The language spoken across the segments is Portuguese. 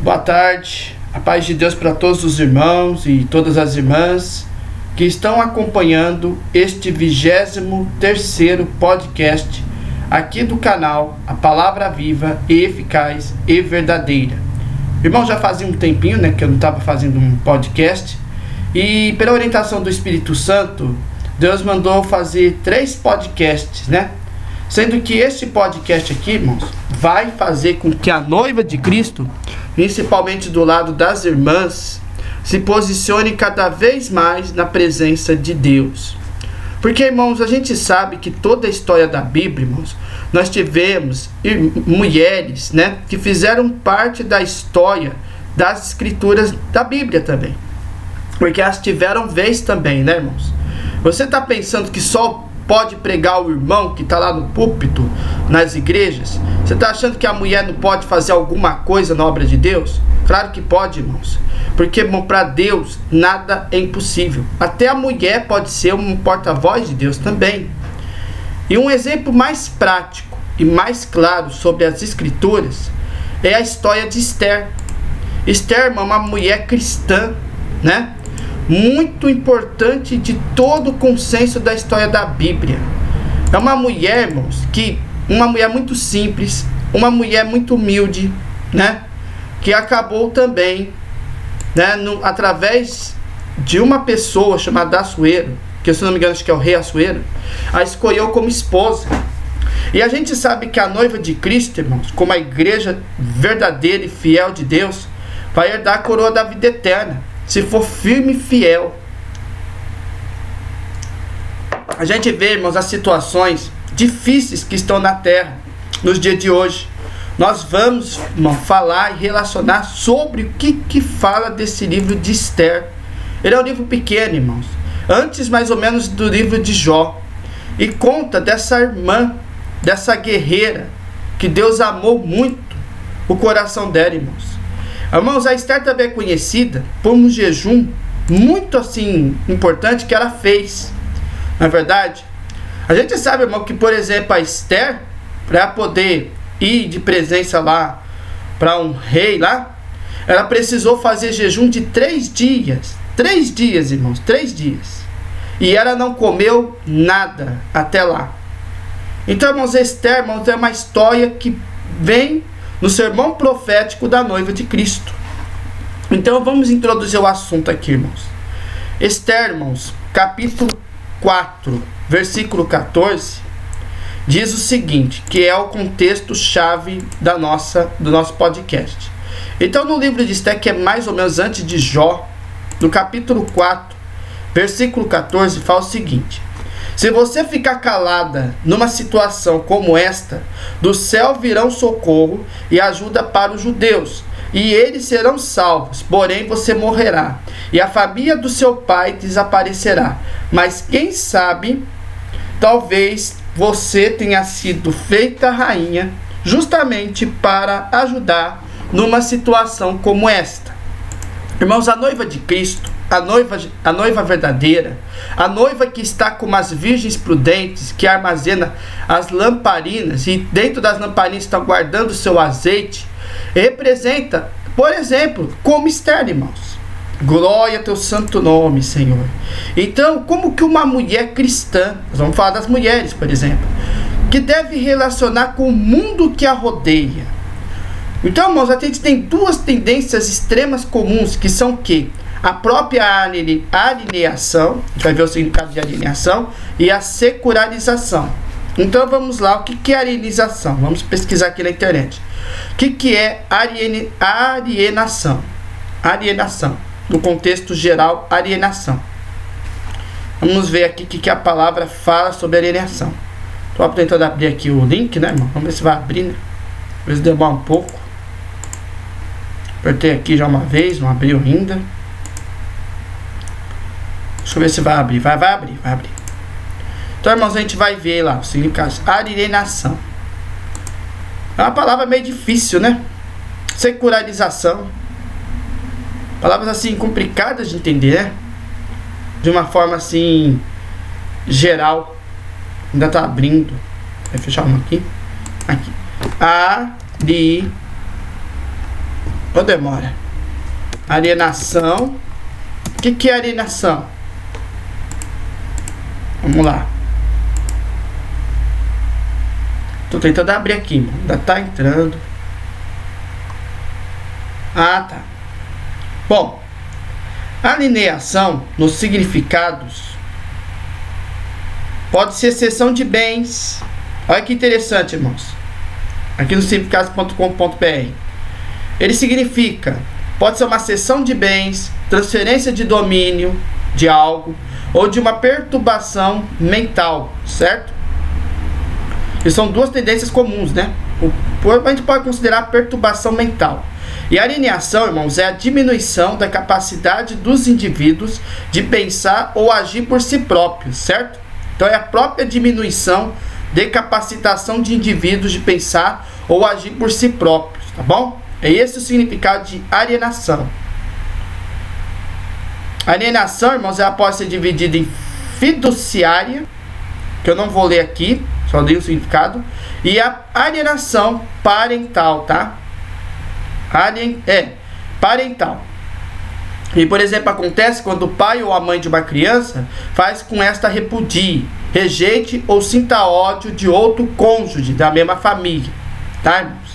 Boa tarde, a paz de Deus para todos os irmãos e todas as irmãs que estão acompanhando este 23 podcast aqui do canal A Palavra Viva e Eficaz e Verdadeira. Irmão, já fazia um tempinho né, que eu não estava fazendo um podcast e pela orientação do Espírito Santo, Deus mandou fazer três podcasts, né? Sendo que esse podcast aqui, irmãos, vai fazer com que a noiva de Cristo, principalmente do lado das irmãs, se posicione cada vez mais na presença de Deus. Porque, irmãos, a gente sabe que toda a história da Bíblia, irmãos, nós tivemos mulheres, né, que fizeram parte da história das escrituras da Bíblia também. Porque elas tiveram vez também, né, irmãos? Você está pensando que só pode pregar o irmão que está lá no púlpito, nas igrejas? Você está achando que a mulher não pode fazer alguma coisa na obra de Deus? Claro que pode, irmãos. Porque para Deus nada é impossível. Até a mulher pode ser um porta-voz de Deus também. E um exemplo mais prático e mais claro sobre as escrituras é a história de Esther. Esther é uma mulher cristã, né? Muito importante de todo o consenso da história da Bíblia. É uma mulher, irmãos, que uma mulher muito simples, uma mulher muito humilde, né? Que acabou também, né, no, através de uma pessoa chamada Assuero, que se não me engano acho que é o rei Assuero, a escolheu como esposa. E a gente sabe que a noiva de Cristo, irmãos, como a igreja verdadeira e fiel de Deus, vai herdar a coroa da vida eterna se for firme e fiel. A gente vê, irmãos, as situações difíceis que estão na terra nos dias de hoje. Nós vamos, irmão, falar e relacionar sobre o que, que fala desse livro de Esther. Ele é um livro pequeno, irmãos. Antes, mais ou menos, do livro de Jó. E conta dessa irmã, dessa guerreira, que Deus amou muito o coração dela, irmãos. Irmãos, a Esther também é conhecida por um jejum muito assim importante que ela fez. Na é verdade, a gente sabe, irmão, que por exemplo a Esther, para poder ir de presença lá para um rei lá, ela precisou fazer jejum de três dias. Três dias, irmãos, três dias. E ela não comeu nada até lá. Então, irmãos, Esther, irmãos, é uma história que vem no sermão profético da noiva de Cristo. Então vamos introduzir o assunto aqui, irmãos. Esther, irmãos, capítulo 4, versículo 14, diz o seguinte, que é o contexto chave da nossa do nosso podcast. Então no livro de Esther, que é mais ou menos antes de Jó, no capítulo 4, versículo 14, fala o seguinte: se você ficar calada numa situação como esta, do céu virão socorro e ajuda para os judeus, e eles serão salvos, porém você morrerá, e a família do seu pai desaparecerá. Mas quem sabe, talvez você tenha sido feita rainha justamente para ajudar numa situação como esta. Irmãos, a noiva de Cristo a noiva, a noiva verdadeira, a noiva que está com as virgens prudentes, que armazena as lamparinas e dentro das lamparinas está guardando o seu azeite, representa, por exemplo, como externo, irmãos. Glória ao teu santo nome, Senhor. Então, como que uma mulher cristã, nós vamos falar das mulheres, por exemplo, que deve relacionar com o mundo que a rodeia. Então, irmãos, a gente tem duas tendências extremas comuns, que são que a própria alineação, a gente vai ver o significado de alineação, e a secularização. Então vamos lá, o que, que é alienação? Vamos pesquisar aqui na internet. O que, que é alienação? Alienação. No contexto geral, alienação. Vamos ver aqui o que, que a palavra fala sobre alienação. Estou tentando abrir aqui o link, né, irmão? Vamos ver se vai abrir, né? Às demora um pouco. Apertei aqui já uma vez, não abriu ainda. Deixa eu ver se vai abrir. Vai, vai abrir, vai abrir. Então, irmãos, a gente vai ver lá o significado. Alienação. É uma palavra meio difícil, né? Secularização. Palavras assim complicadas de entender, né? De uma forma assim geral. Ainda tá abrindo. Vai fechar uma aqui. Aqui. A, Ou demora? Alienação. O que, que é alienação? Vamos lá. Tô tentando abrir aqui, mano. Ainda tá entrando. Ah, tá. Bom, alineação nos significados pode ser cessão de bens. Olha que interessante, irmãos. Aqui no significados.com.br. Ele significa, pode ser uma cessão de bens, transferência de domínio de algo ou de uma perturbação mental, certo? E são duas tendências comuns, né? O, a gente pode considerar perturbação mental. E a alienação, irmãos, é a diminuição da capacidade dos indivíduos de pensar ou agir por si próprios, certo? Então é a própria diminuição de capacitação de indivíduos de pensar ou agir por si próprios, tá bom? É esse o significado de alienação. Alienação, irmãos, ela pode ser dividida em fiduciária, que eu não vou ler aqui, só dei o significado, e a alienação parental, tá? Alien, é, parental. E, por exemplo, acontece quando o pai ou a mãe de uma criança faz com esta repudie, rejeite ou sinta ódio de outro cônjuge da mesma família. Tá, irmãos?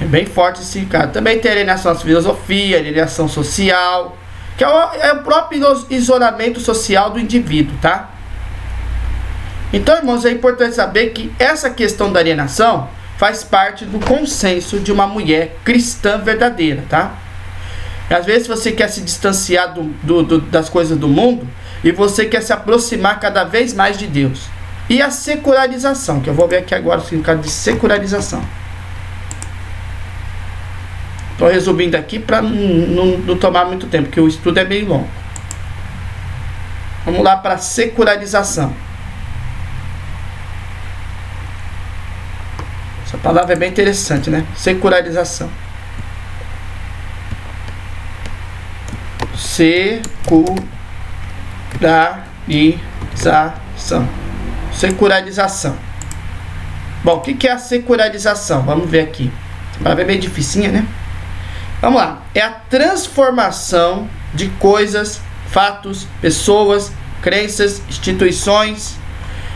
É bem forte esse significado. Também tem alienação de filosofia, alienação social, que é o, é o próprio isolamento social do indivíduo, tá? Então, irmãos, é importante saber que essa questão da alienação faz parte do consenso de uma mulher cristã verdadeira, tá? Às vezes você quer se distanciar do, do, do, das coisas do mundo e você quer se aproximar cada vez mais de Deus. E a secularização, que eu vou ver aqui agora o significado de secularização. Estou resumindo aqui para não, tomar muito tempo, porque o estudo é bem longo. Vamos lá para a secularização. Essa palavra é bem interessante, né? Secularização. Secularização. Secularização. Bom, o que é a secularização? Vamos ver aqui. A palavra é meio dificinha, né? Vamos lá. É a transformação de coisas, fatos, pessoas, crenças, instituições,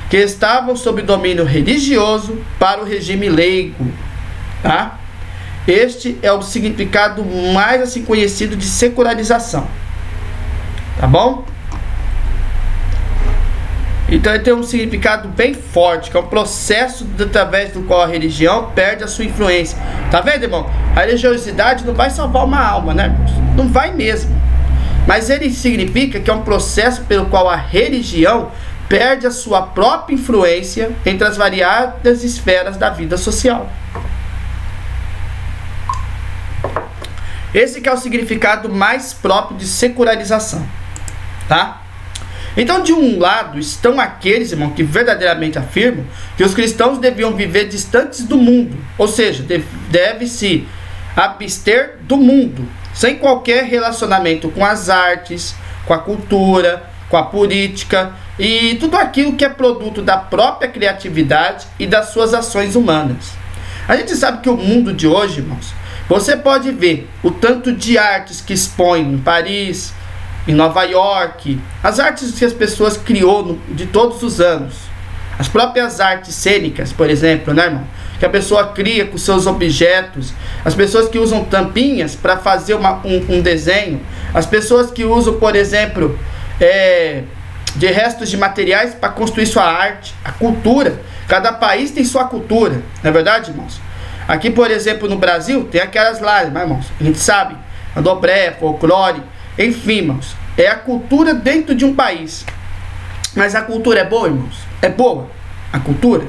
que estavam sob domínio religioso para o regime leigo, tá? Este é o significado mais assim conhecido de secularização. Tá bom? Então ele tem um significado bem forte, que é um processo através do qual a religião perde a sua influência. Tá vendo, irmão? A religiosidade não vai salvar uma alma, né? Não vai mesmo. Mas ele significa que é um processo pelo qual a religião perde a sua própria influência entre as variadas esferas da vida social. Esse que é o significado mais próprio de secularização, tá? Então, de um lado, estão aqueles, irmão, que verdadeiramente afirmam que os cristãos deviam viver distantes do mundo, ou seja, deve-se abster do mundo, sem qualquer relacionamento com as artes, com a cultura, com a política e tudo aquilo que é produto da própria criatividade e das suas ações humanas. A gente sabe que o mundo de hoje, irmãos, você pode ver o tanto de artes que expõem em Paris, em Nova York, as artes que as pessoas criou no, de todos os anos. As próprias artes cênicas, por exemplo, né, irmão? Que a pessoa cria com seus objetos. As pessoas que usam tampinhas para fazer uma, um, um desenho. As pessoas que usam, por exemplo, é, de restos de materiais para construir sua arte, a cultura. Cada país tem sua cultura, não é verdade, irmãos? Aqui, por exemplo, no Brasil, tem aquelas lá, né, irmãos? A gente sabe, andobré, folclore, enfim, irmãos. É a cultura dentro de um país. Mas a cultura é boa, irmãos? É boa a cultura?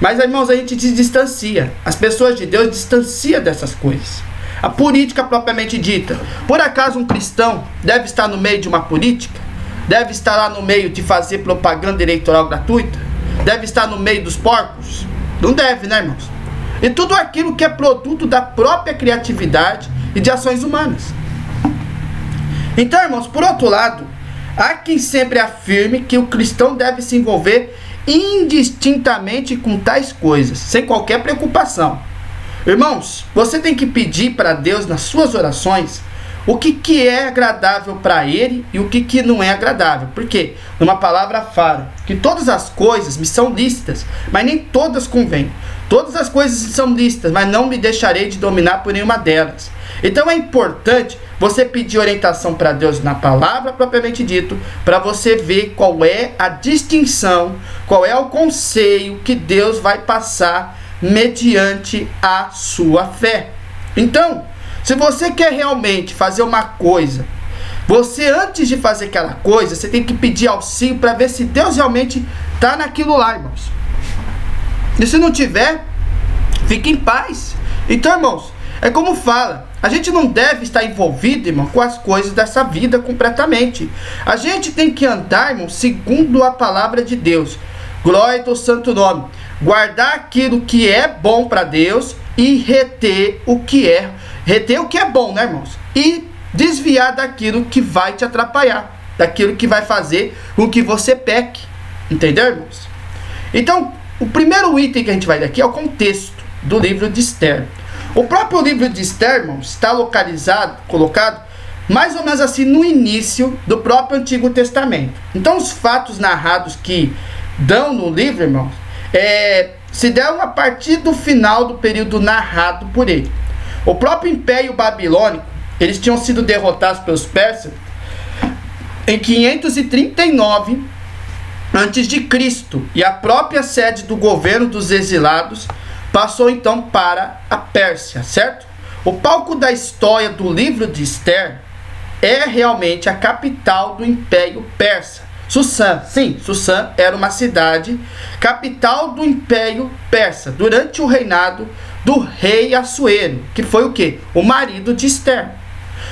Mas, irmãos, a gente se distancia. As pessoas de Deus distanciam dessas coisas. A política propriamente dita. Por acaso um cristão deve estar no meio de uma política? Deve estar lá no meio de fazer propaganda eleitoral gratuita? Deve estar no meio dos porcos? Não deve, né, irmãos? E tudo aquilo que é produto da própria criatividade e de ações humanas. Então, irmãos, por outro lado, há quem sempre afirme que o cristão deve se envolver indistintamente com tais coisas, sem qualquer preocupação. Irmãos, você tem que pedir para Deus nas suas orações o que, que é agradável para ele e o que, que não é agradável. Porque numa palavra fala que todas as coisas me são lícitas, mas nem todas convêm. Todas as coisas são lícitas, mas não me deixarei de dominar por nenhuma delas. Então é importante você pedir orientação para Deus na palavra propriamente dito, para você ver qual é a distinção, qual é o conselho que Deus vai passar mediante a sua fé. Então, se você quer realmente fazer uma coisa, você antes de fazer aquela coisa, você tem que pedir auxílio para ver se Deus realmente está naquilo lá, irmãos. E se não tiver, fique em paz. Então, irmãos, é como fala, a gente não deve estar envolvido, irmão, com as coisas dessa vida completamente. A gente tem que andar, irmão, segundo a palavra de Deus. Glória ao santo nome. Guardar aquilo que é bom para Deus e reter o que é reter o que é bom, né, irmãos? E desviar daquilo que vai te atrapalhar, daquilo que vai fazer com que você peque. Entendeu, irmãos? Então, o primeiro item que a gente vai daqui é o contexto do livro de Esther. O próprio livro de irmãos, está localizado, colocado mais ou menos assim no início do próprio Antigo Testamento. Então, os fatos narrados que dão no livro, irmãos, é, se deram a partir do final do período narrado por ele. O próprio Império Babilônico, eles tinham sido derrotados pelos persas em 539 antes de Cristo, e a própria sede do governo dos exilados passou então para a Pérsia, certo? O palco da história do livro de Esther é realmente a capital do Império Persa. Sussã, sim, Sussã era uma cidade capital do Império Persa durante o reinado do rei Assuero, que foi o que? O marido de Esther.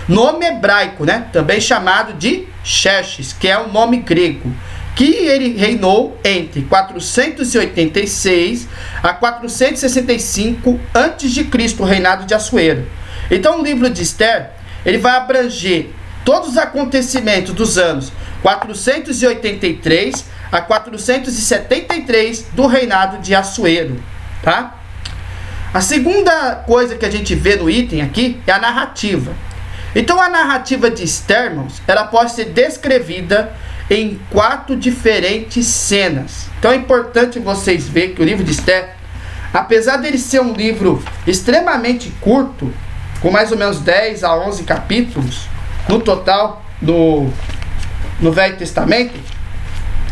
Nome hebraico, né? Também chamado de Xerxes, que é o um nome grego, que ele reinou entre 486 a 465 a.C., o reinado de Assuero. Então o livro de Esther, ele vai abranger todos os acontecimentos dos anos 483 a 473 do reinado de Assuero, tá? A segunda coisa que a gente vê no item aqui é a narrativa. Então a narrativa de Stermans, ela pode ser descrevida em quatro diferentes cenas. Então é importante vocês verem que o livro de Esther, apesar dele ser um livro extremamente curto, com mais ou menos 10 a 11 capítulos no total do no Velho Testamento,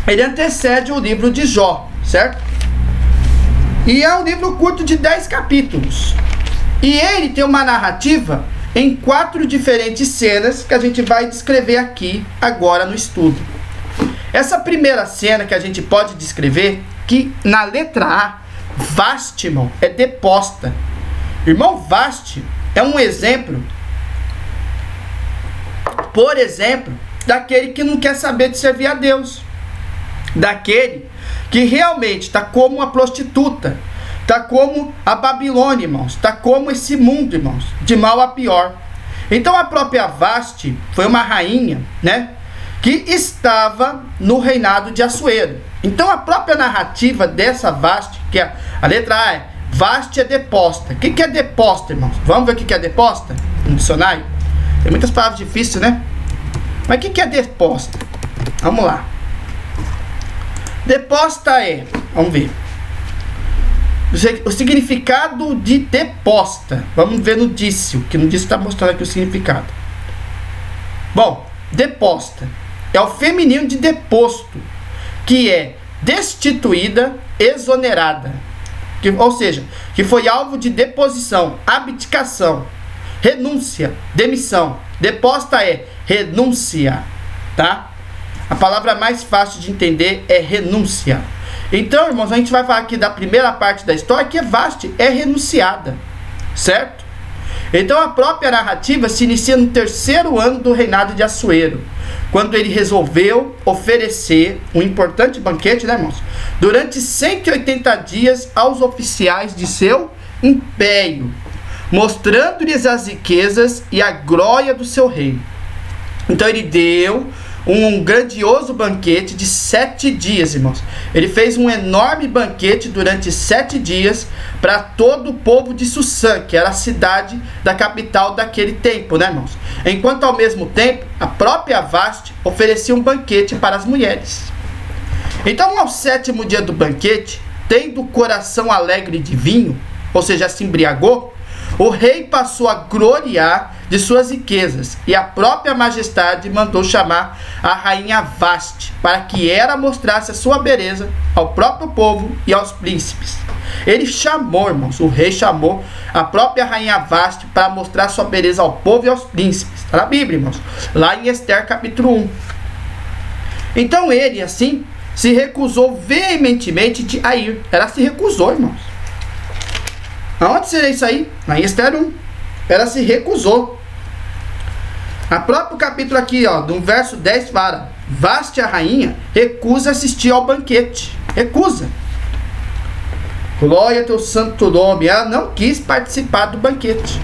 ele antecede o livro de Jó, certo? E é um livro curto de 10 capítulos. E ele tem uma narrativa em quatro diferentes cenas que a gente vai descrever aqui agora no estudo. Essa primeira cena que a gente pode descrever, que na letra A, Vastimon é deposta. Irmão, Vasti é um exemplo, por exemplo, daquele que não quer saber de servir a Deus. Daquele que realmente está como uma prostituta, está como a Babilônia, irmãos, está como esse mundo, irmãos, de mal a pior. Então a própria Vaste foi uma rainha, né, que estava no reinado de Assuero. Então a própria narrativa dessa Vaste, que é a letra A é Vaste é deposta. O que, que é deposta, irmãos? Vamos ver o que, que é deposta no dicionário? Tem muitas palavras difíceis, né? Mas o que, que é deposta? Vamos lá. Deposta é, vamos ver. O significado de deposta. Vamos ver no dício, que no dício está mostrando aqui o significado. Bom, deposta é o feminino de deposto, que é destituída, exonerada. Que, ou seja, que foi alvo de deposição, abdicação, renúncia, demissão. Deposta é renúncia, tá? A palavra mais fácil de entender é renúncia. Então, irmãos, a gente vai falar aqui da primeira parte da história que é vaste, é renunciada, certo? Então a própria narrativa se inicia no terceiro ano do reinado de Assuero, quando ele resolveu oferecer um importante banquete, né, irmãos? Durante 180 dias aos oficiais de seu império, mostrando-lhes as riquezas e a glória do seu reino. Então ele deu um grandioso banquete de sete dias, irmãos. Ele fez um enorme banquete durante sete dias para todo o povo de Sussã, que era a cidade da capital daquele tempo, né, irmãos? Enquanto ao mesmo tempo, a própria Vaste oferecia um banquete para as mulheres. Então, ao sétimo dia do banquete, tendo o coração alegre de vinho, ou seja, se embriagou, o rei passou a gloriar de suas riquezas, e a própria majestade mandou chamar a rainha Vaste, para que ela mostrasse a sua beleza ao próprio povo e aos príncipes. Ele chamou, irmãos, o rei chamou a própria rainha Vaste para mostrar sua beleza ao povo e aos príncipes. Está na Bíblia, irmãos, lá em Esther capítulo 1. Então ele, assim, se recusou veementemente de a ir. Ela se recusou, irmãos. Aonde seria isso aí? Na Esther 1. Ela se recusou. A próprio capítulo aqui, ó, do verso 10 fala: Vaste a rainha recusa assistir ao banquete. Recusa. Glória ao teu santo nome. Ela não quis participar do banquete.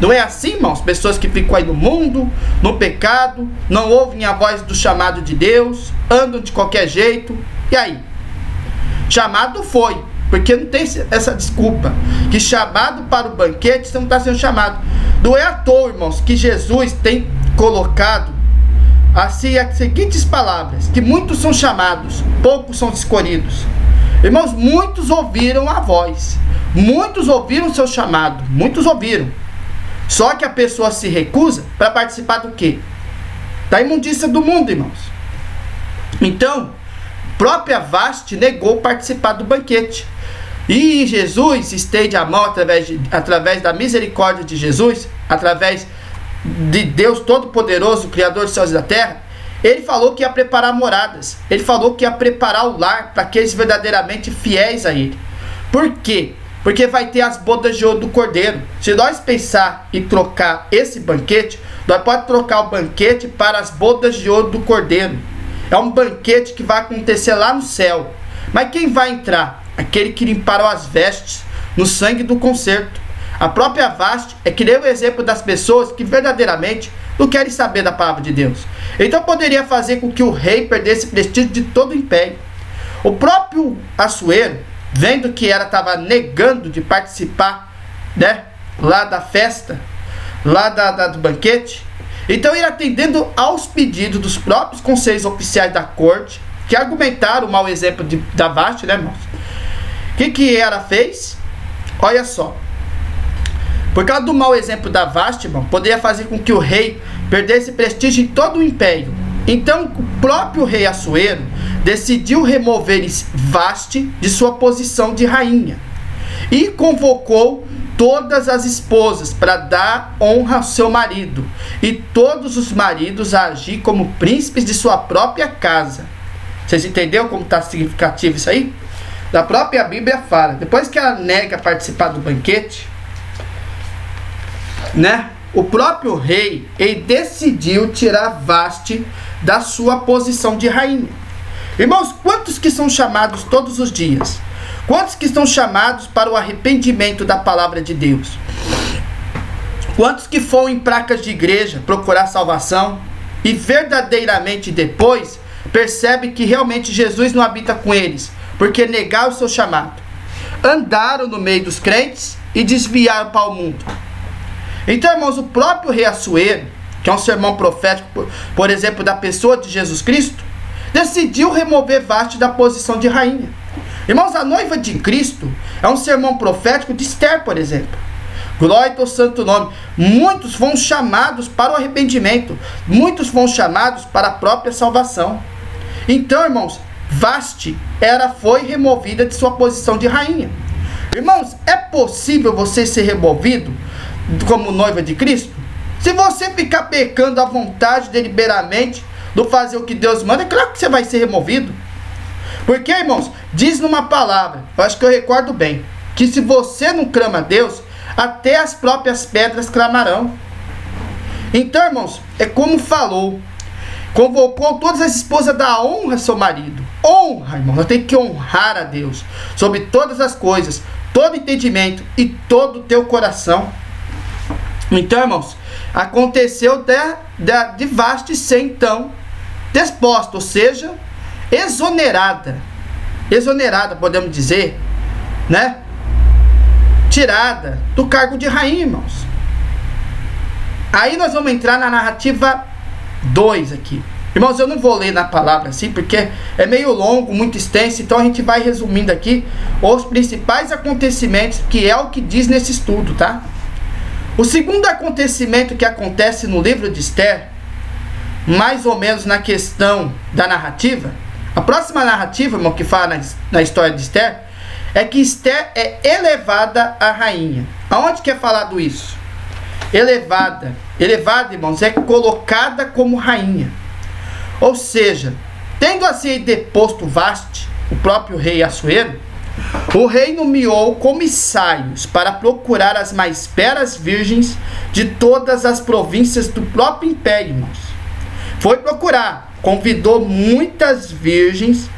Não é assim, irmãos? Pessoas que ficam aí no mundo, no pecado, não ouvem a voz do chamado de Deus, andam de qualquer jeito. E aí? Chamado foi, porque não tem essa desculpa. Que chamado para o banquete, você não está sendo chamado. Não é à toa, irmãos, que Jesus tem colocado assim as seguintes palavras: que muitos são chamados, poucos são escolhidos. Irmãos, muitos ouviram a voz, muitos ouviram o seu chamado, muitos ouviram. Só que a pessoa se recusa para participar do quê? Da imundícia do mundo, irmãos. Então, própria Vaste negou participar do banquete. E Jesus estende a mão através, de, através da misericórdia de Jesus, através de Deus Todo-Poderoso, Criador dos céus e da terra, ele falou que ia preparar moradas. Ele falou que ia preparar o lar para aqueles verdadeiramente fiéis a ele. Por quê? Porque vai ter as bodas de ouro do cordeiro. Se nós pensar e trocar esse banquete, nós pode trocar o banquete para as bodas de ouro do cordeiro. É um banquete que vai acontecer lá no céu. Mas quem vai entrar? Aquele que limparam as vestes no sangue do concerto. A própria Vaste é que deu o exemplo das pessoas que verdadeiramente não querem saber da palavra de Deus. Então poderia fazer com que o rei perdesse prestígio de todo o império. O próprio Assuero, vendo que ela estava negando de participar, né, lá da festa, lá da, da, do banquete, então ele atendendo aos pedidos dos próprios conselhos oficiais da corte, que argumentaram o mau exemplo de, da Vaste, né, irmãos? O que, que ela fez? Olha só, por causa do mau exemplo da Vastman, poderia fazer com que o rei perdesse prestígio em todo o império. Então, o próprio rei Assuero decidiu remover Vaste de sua posição de rainha e convocou todas as esposas para dar honra ao seu marido e todos os maridos a agir como príncipes de sua própria casa. Vocês entenderam como está significativo isso aí? Da própria Bíblia fala. Depois que ela nega participar do banquete, né? O próprio rei ele decidiu tirar Vaste da sua posição de rainha. Irmãos, quantos que são chamados todos os dias? Quantos que estão chamados para o arrependimento da palavra de Deus? Quantos que foram em placas de igreja procurar salvação e verdadeiramente depois percebe que realmente Jesus não habita com eles, porque negaram o seu chamado? Andaram no meio dos crentes e desviaram para o mundo. Então, irmãos, o próprio rei Assuero, que é um sermão profético, por, por exemplo, da pessoa de Jesus Cristo, decidiu remover Vaste da posição de rainha. Irmãos, a noiva de Cristo é um sermão profético de Esther, por exemplo. Glória ao santo nome. Muitos foram chamados para o arrependimento. Muitos foram chamados para a própria salvação. Então, irmãos, Vaste era foi removida de sua posição de rainha. Irmãos, é possível você ser removido como noiva de Cristo? Se você ficar pecando à vontade, deliberadamente, do fazer o que Deus manda, é claro que você vai ser removido. Porque, irmãos, diz numa palavra, eu acho que eu recordo bem, que se você não clama a Deus, até as próprias pedras clamarão. Então, irmãos, é como falou, convocou todas as esposas da honra seu marido. Honra, irmão, nós temos que honrar a Deus sobre todas as coisas, todo entendimento e todo o teu coração. Então, irmãos, aconteceu de, de, de Vaste ser então desposta, ou seja, exonerada. Exonerada, podemos dizer, né? Tirada do cargo de rainha, irmãos. Aí nós vamos entrar na narrativa 2 aqui. Irmãos, eu não vou ler na palavra assim, porque é meio longo, muito extenso, então a gente vai resumindo aqui os principais acontecimentos, que é o que diz nesse estudo, tá? O segundo acontecimento que acontece no livro de Esther, mais ou menos na questão da narrativa, a próxima narrativa, irmão, que fala na, história de Esther, é que Esther é elevada a rainha. Aonde que é falado isso? Elevada. Elevada, irmãos, é colocada como rainha. Ou seja, tendo assim deposto Vaste, o próprio rei Assuero, o rei nomeou comissários para procurar as mais belas virgens de todas as províncias do próprio império, irmãos. Foi procurar, convidou muitas virgens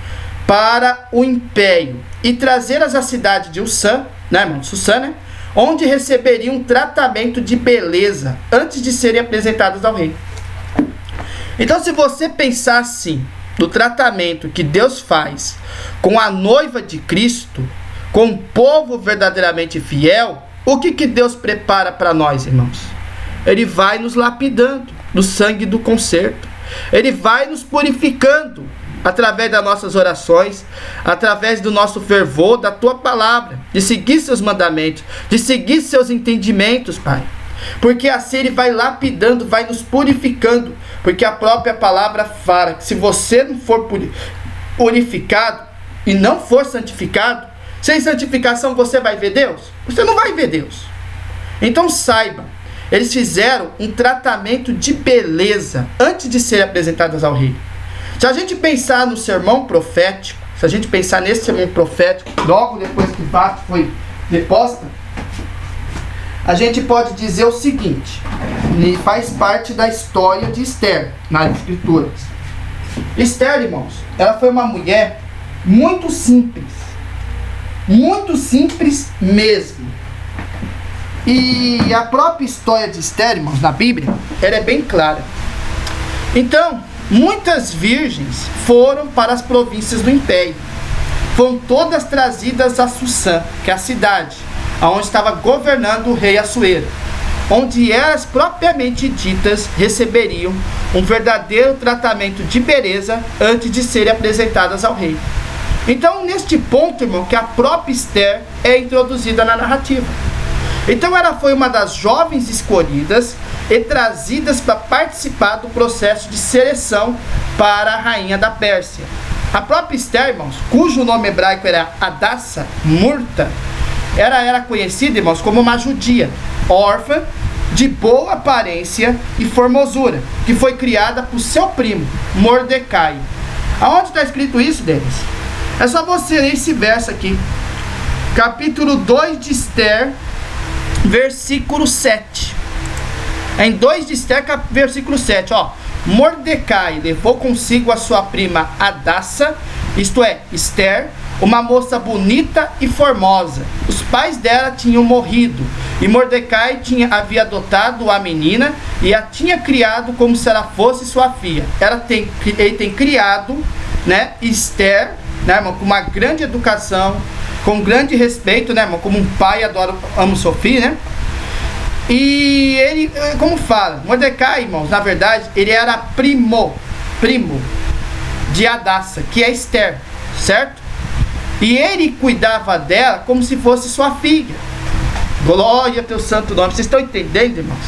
para o império e trazê-las à cidade de Ussã, né, irmão? Sussã, né? Onde receberiam um tratamento de beleza antes de serem apresentadas ao rei. Então, se você pensar assim, do tratamento que Deus faz com a noiva de Cristo, com o povo verdadeiramente fiel, o que, que Deus prepara para nós, irmãos? Ele vai nos lapidando no sangue do conserto. Ele vai nos purificando através das nossas orações, através do nosso fervor, da tua palavra, de seguir seus mandamentos, de seguir seus entendimentos, Pai. Porque assim ele vai lapidando, vai nos purificando. Porque a própria palavra fala que se você não for purificado e não for santificado, sem santificação você vai ver Deus? Você não vai ver Deus. Então saiba, eles fizeram um tratamento de beleza antes de serem apresentadas ao rei. Se a gente pensar no sermão profético, se a gente pensar nesse sermão profético, logo depois que Bate foi deposta, a gente pode dizer o seguinte, e faz parte da história de Esther nas escrituras. Esther, irmãos, ela foi uma mulher muito simples, muito simples mesmo. E a própria história de Esther, irmãos, na Bíblia, ela é bem clara. Então, muitas virgens foram para as províncias do império. Foram todas trazidas a Sussã, que é a cidade onde estava governando o rei Assuero, onde elas propriamente ditas receberiam um verdadeiro tratamento de beleza antes de serem apresentadas ao rei. Então, neste ponto, irmão, que a própria Esther é introduzida na narrativa. Então, ela foi uma das jovens escolhidas e trazidas para participar do processo de seleção para a rainha da Pérsia. A própria Esther, irmãos, cujo nome hebraico era Adassa Murta, ela era conhecida, irmãos, como uma judia, órfã, de boa aparência e formosura, que foi criada por seu primo, Mordecai. Aonde está escrito isso, Denis? É só você ler esse verso aqui. Capítulo 2 de Esther, versículo 7. É em 2 de Esther, versículo 7, ó. Mordecai levou consigo a sua prima Adassa, isto é, Esther, uma moça bonita e formosa. Os pais dela tinham morrido e Mordecai tinha, havia adotado a menina e a tinha criado como se ela fosse sua filha. Ela tem, ele tem criado né, Esther, né, irmão, com uma grande educação, com grande respeito, né, irmão, como um pai adora, ama sua filha, né? E ele, como fala, Mordecai, irmãos, na verdade, ele era primo, primo de Adassa, que é Esther, certo? E ele cuidava dela como se fosse sua filha. Glória ao teu santo nome. Vocês estão entendendo, irmãos?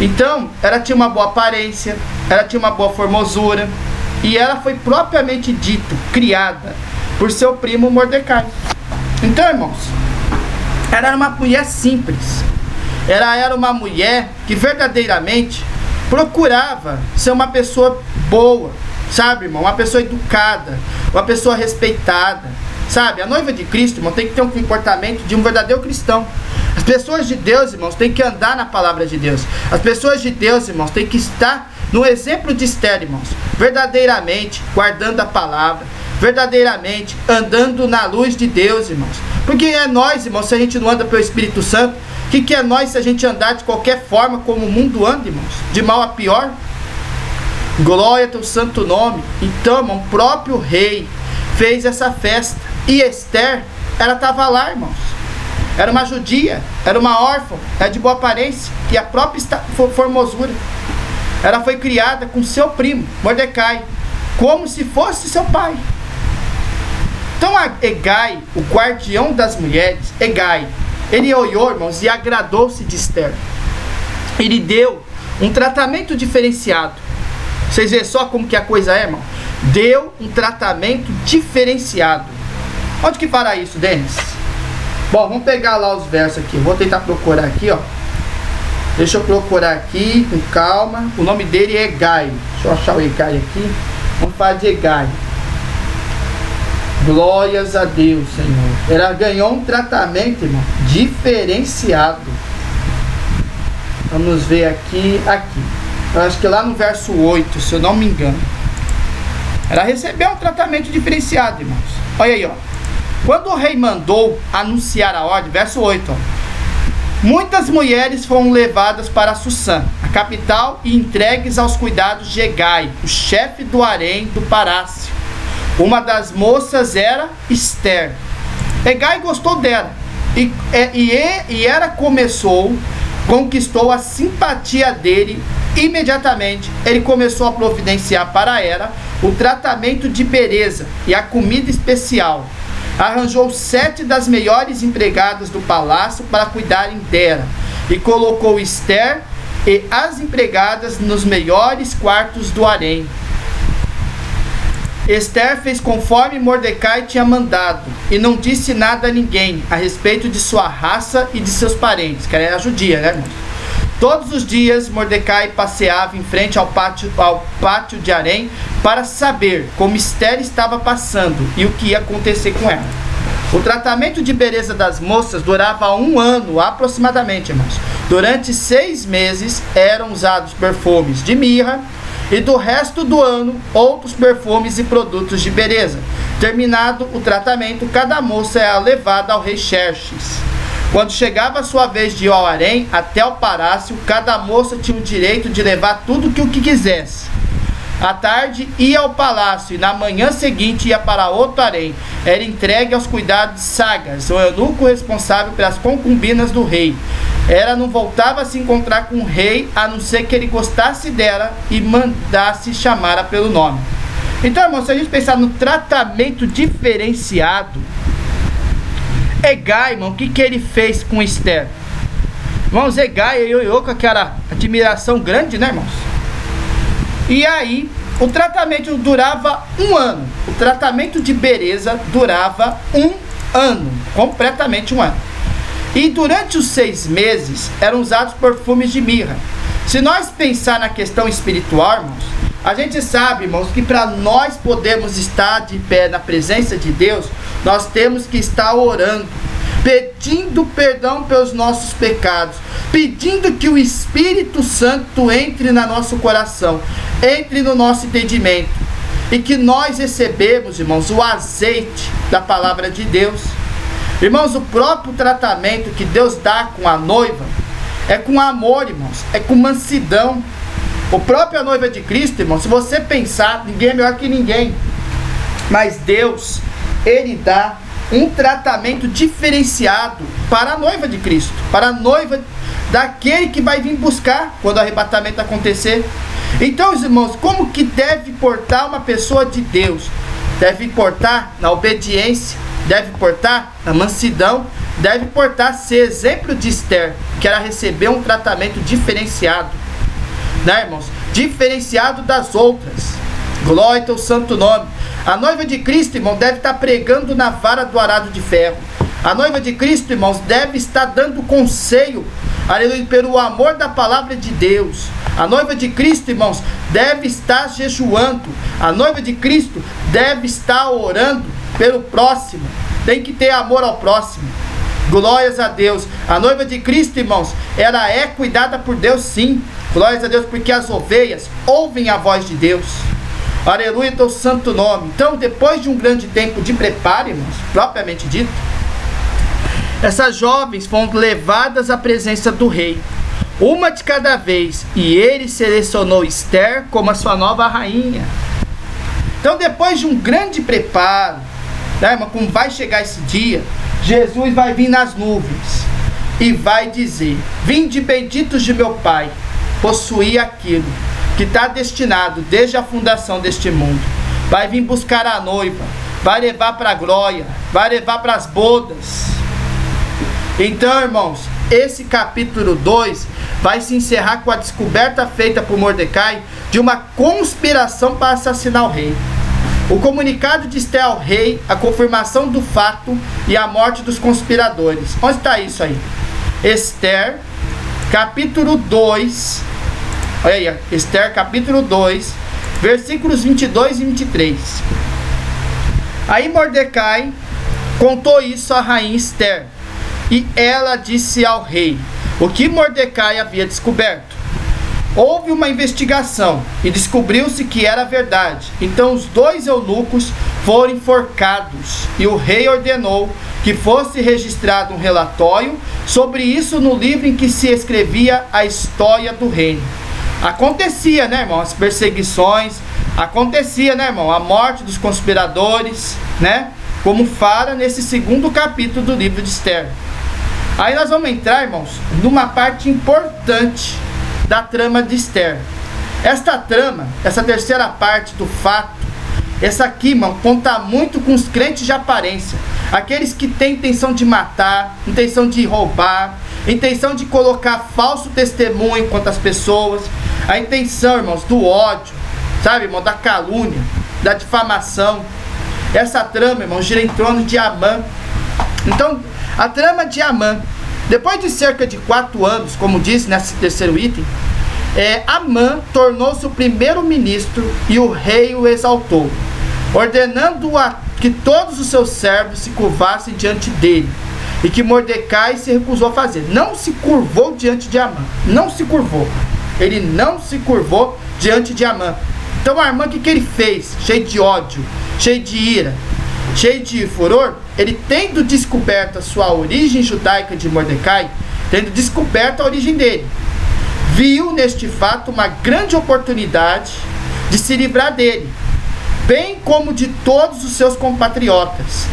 Então, ela tinha uma boa aparência, ela tinha uma boa formosura, e ela foi propriamente dito, criada por seu primo Mordecai. Então, irmãos, ela era uma mulher simples. Ela era uma mulher que verdadeiramente procurava ser uma pessoa boa, sabe, irmão? Uma pessoa educada, uma pessoa respeitada, Sabe? A noiva de Cristo, irmão, tem que ter um comportamento de um verdadeiro cristão. As pessoas de Deus, irmãos, têm que andar na palavra de Deus. As pessoas de Deus, irmãos, têm que estar no exemplo de Esther, irmãos. Verdadeiramente guardando a palavra. Verdadeiramente andando na luz de Deus, irmãos. Porque é nós, irmãos, se a gente não anda pelo Espírito Santo. O que, que é nós se a gente andar de qualquer forma como o mundo anda, irmãos? De mal a pior? Glória ao teu santo nome. Então, irmão, o próprio rei fez essa festa. E Esther, ela estava lá, irmãos. Era uma judia, era uma órfã, era de boa aparência e a própria formosura. Ela foi criada com seu primo, Mordecai, como se fosse seu pai. Então Egai, o guardião das mulheres, Egai, ele olhou, irmãos, e agradou-se de Esther. Ele deu um tratamento diferenciado. Vocês veem só como que a coisa é, irmão? Deu um tratamento diferenciado. Onde que para isso, Denis? Bom, vamos pegar lá os versos aqui. Vou tentar procurar aqui, ó. Deixa eu procurar aqui com calma. O nome dele é Egai. Deixa eu achar o Egai aqui. Vamos falar de Egai. Glórias a Deus, Senhor. Ela ganhou um tratamento, irmão, diferenciado. Vamos ver aqui, aqui. Eu acho que lá no verso 8, se eu não me engano. Ela recebeu um tratamento diferenciado, irmãos. Olha aí, ó. Quando o rei mandou anunciar a ordem, verso 8, ó. Muitas mulheres foram levadas para Sussã, a capital, e entregues aos cuidados de Egai, o chefe do harém do palácio. Uma das moças era Esther. Egai gostou dela. E, e, e ela começou, conquistou a simpatia dele imediatamente. Ele começou a providenciar para ela o tratamento de beleza e a comida especial. Arranjou sete das melhores empregadas do palácio para cuidarem dela e colocou Esther e as empregadas nos melhores quartos do harém. Esther fez conforme Mordecai tinha mandado e não disse nada a ninguém a respeito de sua raça e de seus parentes, que era judia, né, irmãos? Todos os dias Mordecai passeava em frente ao pátio, ao pátio de Arém para saber como Esther estava passando e o que ia acontecer com ela. O tratamento de beleza das moças durava um ano aproximadamente, irmãos. Durante seis meses eram usados perfumes de mirra, e do resto do ano outros perfumes e produtos de beleza. Terminado o tratamento, cada moça é levada ao rei Xerxes. Quando chegava a sua vez de ir ao harém até o palácio, cada moça tinha o direito de levar tudo que o que quisesse. À tarde ia ao palácio e na manhã seguinte ia para outro harém. Era entregue aos cuidados de Sagas, o eunuco responsável pelas concubinas do rei. Ela não voltava a se encontrar com o rei a não ser que ele gostasse dela e mandasse chamá-la pelo nome. Então, irmão, se a gente pensar no tratamento diferenciado, Egai, irmão, o que, que ele fez com Esther? Irmãos, Egai e eu com aquela admiração grande, né, irmãos? E aí, o tratamento durava um ano. O tratamento de beleza durava um ano, completamente um ano. E durante os seis meses eram usados perfumes de mirra. Se nós pensar na questão espiritual, irmãos, a gente sabe, irmãos, que para nós podermos estar de pé na presença de Deus, nós temos que estar orando pedindo perdão pelos nossos pecados, pedindo que o Espírito Santo entre no nosso coração, entre no nosso entendimento e que nós recebemos, irmãos, o azeite da palavra de Deus. Irmãos, o próprio tratamento que Deus dá com a noiva é com amor, irmãos, é com mansidão. O próprio noiva de Cristo, irmão, se você pensar, ninguém é melhor que ninguém. Mas Deus, Ele dá um tratamento diferenciado para a noiva de Cristo, para a noiva daquele que vai vir buscar quando o arrebatamento acontecer. Então, irmãos, como que deve portar uma pessoa de Deus? Deve portar na obediência, deve portar na mansidão, deve portar ser exemplo de Esther, que ela recebeu um tratamento diferenciado, né, irmãos? Diferenciado das outras. Glória ao santo nome. A noiva de Cristo, irmão, deve estar pregando na vara do arado de ferro. A noiva de Cristo, irmãos, deve estar dando conselho, aleluia, pelo amor da palavra de Deus. A noiva de Cristo, irmãos, deve estar jejuando. A noiva de Cristo deve estar orando pelo próximo. Tem que ter amor ao próximo. Glórias a Deus. A noiva de Cristo, irmãos, ela é cuidada por Deus sim. Glórias a Deus, porque as ovelhas ouvem a voz de Deus. Aleluia, teu santo nome. Então, depois de um grande tempo de preparo, irmãos, propriamente dito, essas jovens foram levadas à presença do rei. uma de cada vez, e ele selecionou Esther como a sua nova rainha. Então, depois de um grande preparo, né, irmão, como vai chegar esse dia, Jesus vai vir nas nuvens e vai dizer: Vinde benditos de meu Pai, possuir aquilo que está destinado desde a fundação deste mundo. Vai vir buscar a noiva, vai levar para a glória, vai levar para as bodas. Então, irmãos, esse capítulo 2 vai se encerrar com a descoberta feita por Mordecai de uma conspiração para assassinar o rei. O comunicado de Esté ao rei, a confirmação do fato e a morte dos conspiradores. Onde está isso aí? Esther, capítulo 2. Olha aí, Esther, capítulo 2, versículos 22 e 23. Aí Mordecai contou isso à rainha Esther, e ela disse ao rei o que Mordecai havia descoberto. Houve uma investigação e descobriu-se que era verdade. Então os dois eunucos foram enforcados e o rei ordenou que fosse registrado um relatório sobre isso no livro em que se escrevia a história do reino. Acontecia, né, irmão, as perseguições, acontecia, né, irmão, a morte dos conspiradores, né? Como fala nesse segundo capítulo do livro de Esther. Aí nós vamos entrar, irmãos, numa parte importante da trama de Esther. Esta trama, essa terceira parte do fato, essa aqui, irmão, conta muito com os crentes de aparência. Aqueles que têm intenção de matar, intenção de roubar, intenção de colocar falso testemunho contra as pessoas, a intenção, irmãos, do ódio, sabe, irmão, da calúnia, da difamação. Essa trama, irmão, gira em torno de Amã. Então, a trama de Amã depois de cerca de quatro anos, como disse nesse terceiro item, é, Amã tornou-se o primeiro ministro e o rei o exaltou, ordenando a que todos os seus servos se curvassem diante dele, e que Mordecai se recusou a fazer. Não se curvou diante de Amã, não se curvou. Ele não se curvou diante de Amã. Então Amã, o que, que ele fez? Cheio de ódio, cheio de ira, cheio de furor, ele tendo descoberto a sua origem judaica de Mordecai, tendo descoberto a origem dele, viu neste fato uma grande oportunidade de se livrar dele, bem como de todos os seus compatriotas.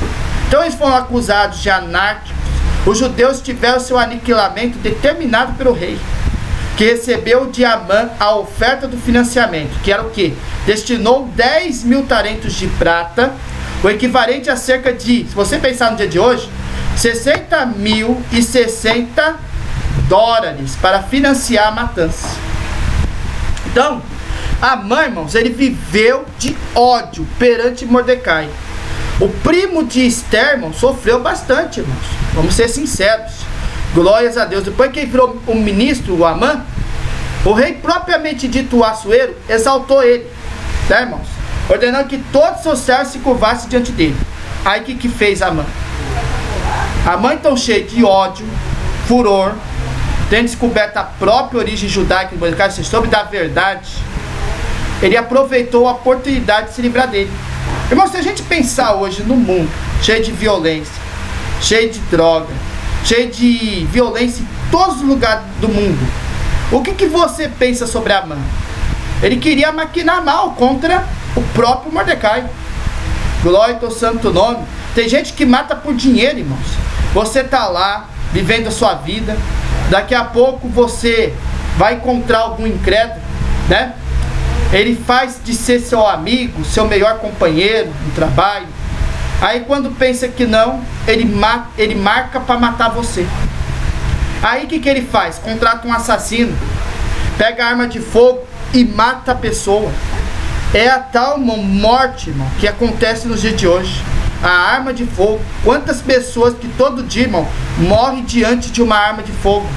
Então eles foram acusados de anárquicos. Os judeus tiveram seu aniquilamento determinado pelo rei, que recebeu de Amã a oferta do financiamento, que era o que? Destinou 10 mil talentos de prata o equivalente a cerca de, se você pensar no dia de hoje, 60 mil e 60 dólares para financiar a matança. Então, Amã, irmãos, ele viveu de ódio perante Mordecai. O primo de Esther, irmão, sofreu bastante, irmãos. Vamos ser sinceros. Glórias a Deus. Depois que ele virou um ministro, o Amã, o rei propriamente dito, o Assuero, exaltou ele. Tá, irmãos? Ordenando que todos os seus servos se curvassem diante dele. Aí o que, que fez a mãe? A mãe tão cheia de ódio, furor, tendo descoberto a própria origem judaica de Mordecai, se soube da verdade, ele aproveitou a oportunidade de se livrar dele. Irmão, se a gente pensar hoje no mundo cheio de violência, cheio de droga, cheio de violência em todos os lugares do mundo, o que, que você pensa sobre a mãe? Ele queria maquinar mal contra o próprio Mordecai. Glória ao santo nome. Tem gente que mata por dinheiro, irmãos. Você tá lá, vivendo a sua vida. Daqui a pouco você vai encontrar algum incrédulo, né? Ele faz de ser seu amigo, seu melhor companheiro no trabalho. Aí quando pensa que não, ele, ma ele marca para matar você. Aí o que, que ele faz? Contrata um assassino, pega arma de fogo e mata a pessoa. É a tal morte, irmão, que acontece nos dias de hoje. A arma de fogo. Quantas pessoas que todo dia, irmão, morrem diante de uma arma de fogo.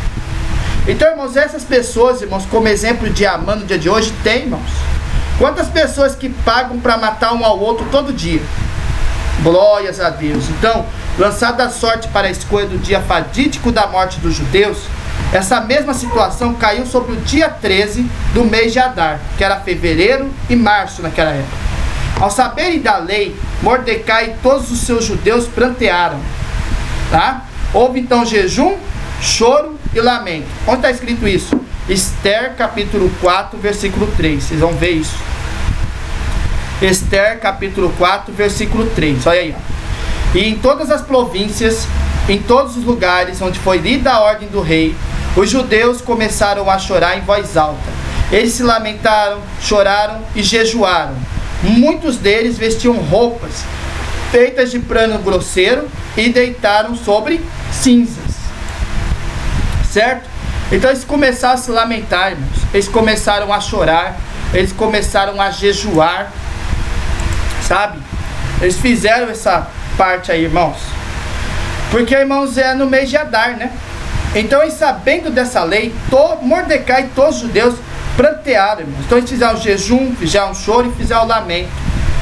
Então, irmãos, essas pessoas, irmãos, como exemplo de Amã no dia de hoje, tem, irmãos. Quantas pessoas que pagam para matar um ao outro todo dia? Glórias a Deus. Então, lançada a sorte para a escolha do dia fadídico da morte dos judeus, essa mesma situação caiu sobre o dia 13 do mês de Adar, que era fevereiro e março naquela época. Ao saberem da lei, Mordecai e todos os seus judeus prantearam. Tá? Houve então jejum, choro e lamento. Onde está escrito isso? Esther capítulo 4, versículo 3. Vocês vão ver isso. Esther capítulo 4, versículo 3. Olha aí. Ó. E em todas as províncias, em todos os lugares onde foi lida a ordem do rei, os judeus começaram a chorar em voz alta. Eles se lamentaram, choraram e jejuaram. Muitos deles vestiam roupas feitas de prano grosseiro e deitaram sobre cinzas. Certo? Então eles começaram a se lamentar, irmãos. Eles começaram a chorar, eles começaram a jejuar. Sabe? Eles fizeram essa parte aí, irmãos. Porque, irmãos, é no mês de Adar, né? Então, e sabendo dessa lei, todo, Mordecai e todos os judeus prantearam, irmãos. Então, eles fizeram jejum, fizeram choro e fizeram lamento.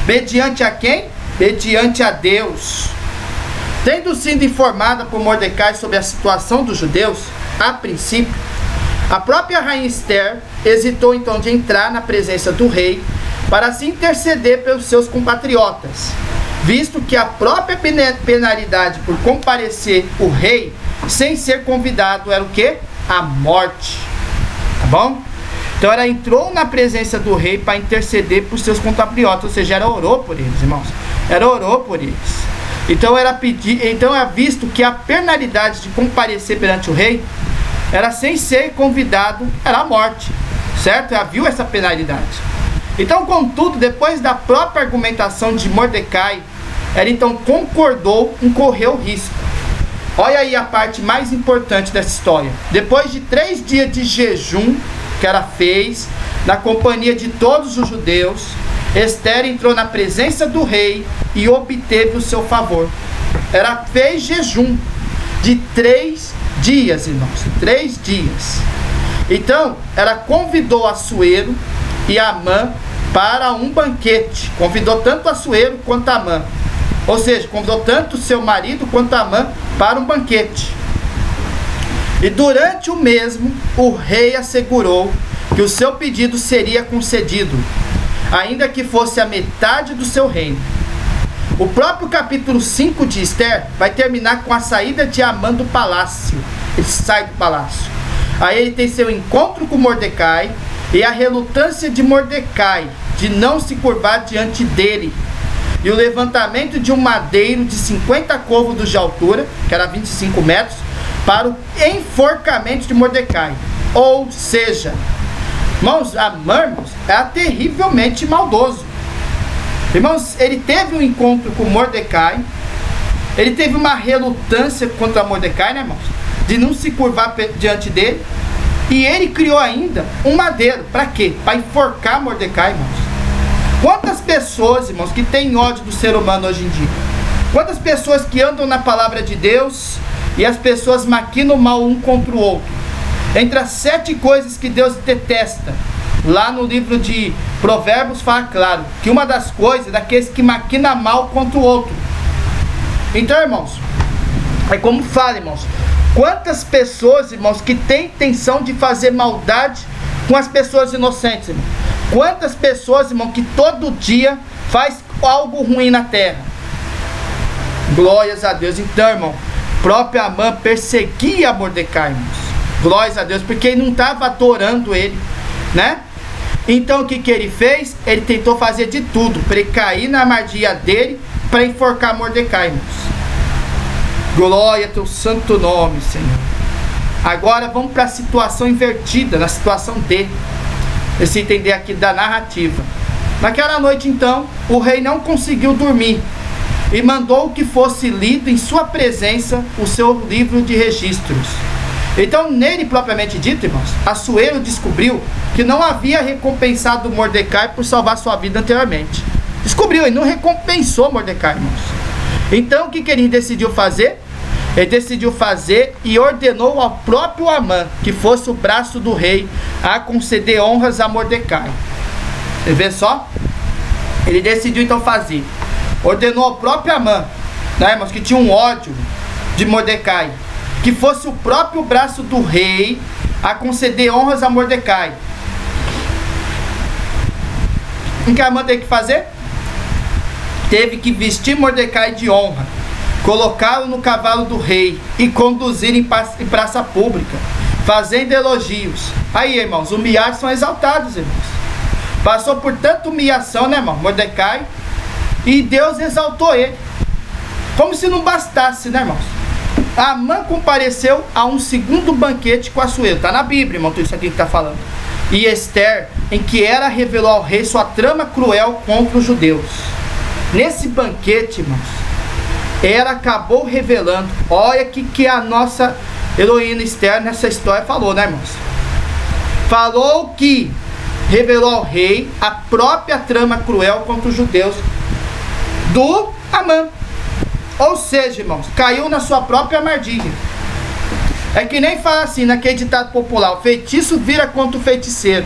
Mediante a quem? Mediante a Deus. Tendo sido informada por Mordecai sobre a situação dos judeus, a princípio, a própria rainha Esther hesitou então de entrar na presença do rei para se interceder pelos seus compatriotas, visto que a própria penalidade por comparecer o rei sem ser convidado era o que? A morte. Tá bom? Então ela entrou na presença do rei para interceder por seus compatriotas, ou seja, ela orou por eles, irmãos. Ela orou por eles. Então era pedir, então é visto que a penalidade de comparecer perante o rei era sem ser convidado, era a morte, certo? Ela viu essa penalidade. Então, contudo, depois da própria argumentação de Mordecai, ela então concordou em correr o risco. Olha aí a parte mais importante dessa história. Depois de três dias de jejum que ela fez, na companhia de todos os judeus, Esther entrou na presença do rei e obteve o seu favor. Ela fez jejum de três dias, irmãos. Três dias. Então, ela convidou Assuero e Amã para um banquete. Convidou tanto Assuero quanto Amã. Ou seja, convidou tanto seu marido quanto Amã para um banquete. E durante o mesmo, o rei assegurou que o seu pedido seria concedido, ainda que fosse a metade do seu reino. O próprio capítulo 5 de Esther vai terminar com a saída de Amã do palácio. Ele sai do palácio. Aí ele tem seu encontro com Mordecai e a relutância de Mordecai de não se curvar diante dele. E o levantamento de um madeiro de 50 côvados de altura, que era 25 metros, para o enforcamento de Mordecai. Ou seja, Irmãos, Amã, irmãos, era terrivelmente maldoso. Irmãos, ele teve um encontro com Mordecai. Ele teve uma relutância contra Mordecai, né, irmãos? De não se curvar diante dele. E ele criou ainda um madeiro. Para quê? Para enforcar Mordecai, irmãos. Quantas pessoas, irmãos, que têm ódio do ser humano hoje em dia? Quantas pessoas que andam na palavra de Deus e as pessoas maquinam mal um contra o outro? Entre as sete coisas que Deus detesta, lá no livro de Provérbios fala claro que uma das coisas é daqueles que maquina mal contra o outro. Então, irmãos, é como fala, irmãos. Quantas pessoas, irmãos, que têm intenção de fazer maldade com as pessoas inocentes, irmão? Quantas pessoas, irmão, que todo dia faz algo ruim na terra? Glórias a Deus. Então, irmão, própria Amã perseguia Mordecai, irmãos. Glórias a Deus, porque ele não estava adorando ele, né? Então o que, que ele fez? Ele tentou fazer de tudo para cair na armadilha dele para enforcar Mordecai, irmãos. Glória ao teu santo nome, Senhor. Agora vamos para a situação invertida, na situação dele. Esse entender aqui da narrativa. Naquela noite, então, o rei não conseguiu dormir e mandou que fosse lido em sua presença o seu livro de registros. Então, nele propriamente dito, irmãos, Assuero descobriu que não havia recompensado Mordecai por salvar sua vida anteriormente. Descobriu, e não recompensou Mordecai, irmãos. Então, o que, que ele decidiu fazer? Ele decidiu fazer e ordenou ao próprio Amã que fosse o braço do rei a conceder honras a Mordecai. Você vê só? Ele decidiu então fazer. Ordenou ao próprio Amã, né, irmãos, que tinha um ódio de Mordecai que fosse o próprio braço do rei a conceder honras a Mordecai. O que a mãe teve que fazer? Teve que vestir Mordecai de honra, colocá-lo no cavalo do rei e conduzir em praça pública. fazendo elogios. Aí, irmãos, humilhados são exaltados, irmãos. Passou por tanta humilhação, né, irmão? Mordecai. E Deus exaltou ele. Como se não bastasse, né, irmãos? Amã compareceu a um segundo banquete com Assuero. Está na Bíblia, irmão, tudo isso aqui que está falando. E Esther, em que ela revelou ao rei sua trama cruel contra os judeus. Nesse banquete, irmãos, ela acabou revelando. Olha que que a nossa heroína Esther nessa história falou, né, irmãos? Falou que revelou ao rei a própria trama cruel contra os judeus do Amã. Ou seja, irmãos, caiu na sua própria armadilha. É que nem fala assim naquele ditado popular: o feitiço vira contra o feiticeiro.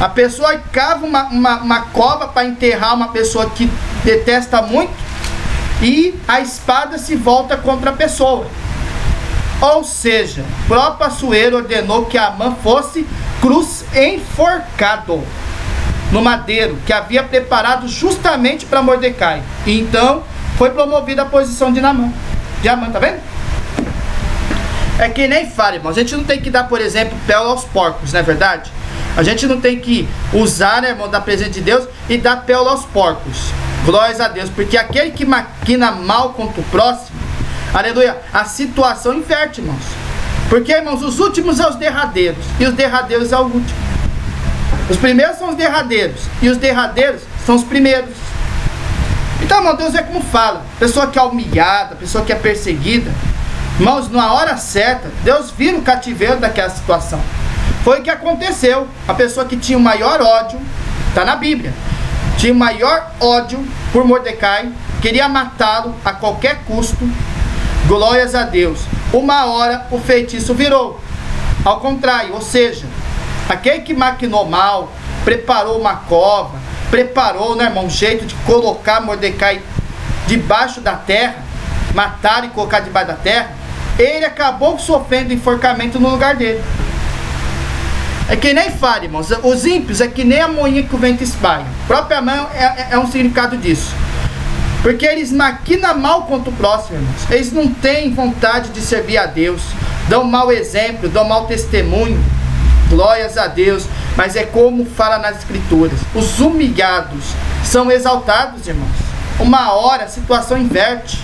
A pessoa cava uma, uma, uma cova para enterrar uma pessoa que detesta muito e a espada se volta contra a pessoa. Ou seja, próprio Açoeiro ordenou que Amã fosse cruz enforcado no madeiro que havia preparado justamente para Mordecai. E então foi promovida a posição de Namã. De Amã, tá vendo? É que nem fala, irmão. A gente não tem que dar, por exemplo, pele aos porcos, não é verdade? A gente não tem que usar, né, irmão, da presença de Deus e dar pele aos porcos. Glórias a Deus. Porque aquele que maquina mal contra o próximo, aleluia, a situação inverte, irmãos. Porque, irmãos, os últimos são os derradeiros. E os derradeiros é o último. Os primeiros são os derradeiros. E os derradeiros são os primeiros. Então, irmão, Deus é como fala. Pessoa que é humilhada, pessoa que é perseguida. Irmãos, na hora certa, Deus vira o cativeiro daquela situação. Foi o que aconteceu. A pessoa que tinha o maior ódio, está na Bíblia, tinha o maior ódio por Mordecai, queria matá-lo a qualquer custo. Glórias a Deus. Uma hora o feitiço virou. Ao contrário, ou seja, Aquele que maquinou mal, preparou uma cova, preparou, né, irmão, um jeito de colocar Mordecai debaixo da terra, matar e colocar debaixo da terra, ele acabou sofrendo enforcamento no lugar dele. É que nem fala, irmãos. Os ímpios é que nem a moinha que o vento espalha. Própria mão é, é, é um significado disso. Porque eles maquinam mal contra o próximo, irmãos. Eles não têm vontade de servir a Deus. Dão mau exemplo, dão mau testemunho. Glórias a Deus. Mas é como fala nas Escrituras: os humilhados são exaltados, irmãos. Uma hora a situação inverte.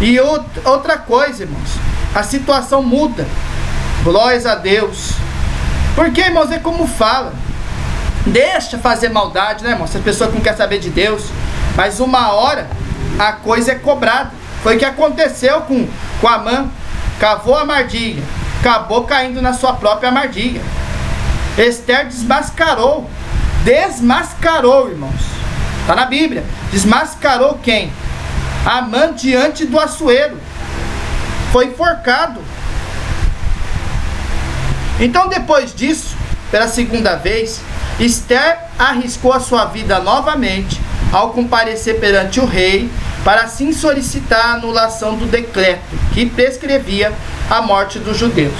E outra coisa, irmãos, a situação muda. Glórias a Deus. Porque, irmãos, é como fala. Deixa fazer maldade, né, irmãos? Essa pessoa que não quer saber de Deus. Mas uma hora a coisa é cobrada. Foi o que aconteceu com, com a mãe. Cavou a mardilha acabou caindo na sua própria armadilha. Esther desmascarou, desmascarou, irmãos. Está na Bíblia. Desmascarou quem? Amã diante do Açoeiro. Foi enforcado. Então, depois disso, pela segunda vez, Esther arriscou a sua vida novamente ao comparecer perante o rei para assim solicitar a anulação do decreto que prescrevia a morte dos judeus.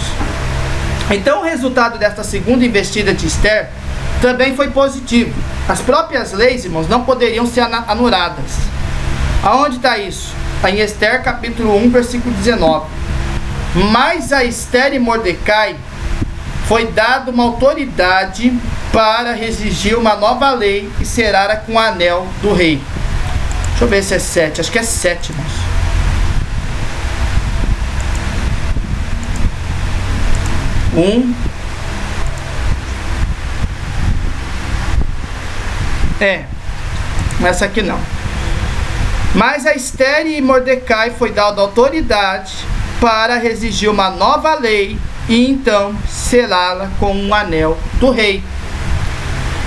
Então, o resultado desta segunda investida de Esther também foi positivo. As próprias leis, irmãos, não poderiam ser anuladas. Aonde está isso? Em Esther capítulo 1, versículo 19. Mas a Esther e Mordecai foi dada uma autoridade para exigir uma nova lei que será com o anel do rei. Deixa eu ver se é 7. Acho que é 7, irmãos. Um. É. Essa aqui não. Mas a Esther e Mordecai foi dada autoridade para exigir uma nova lei e então selá-la com um anel do rei.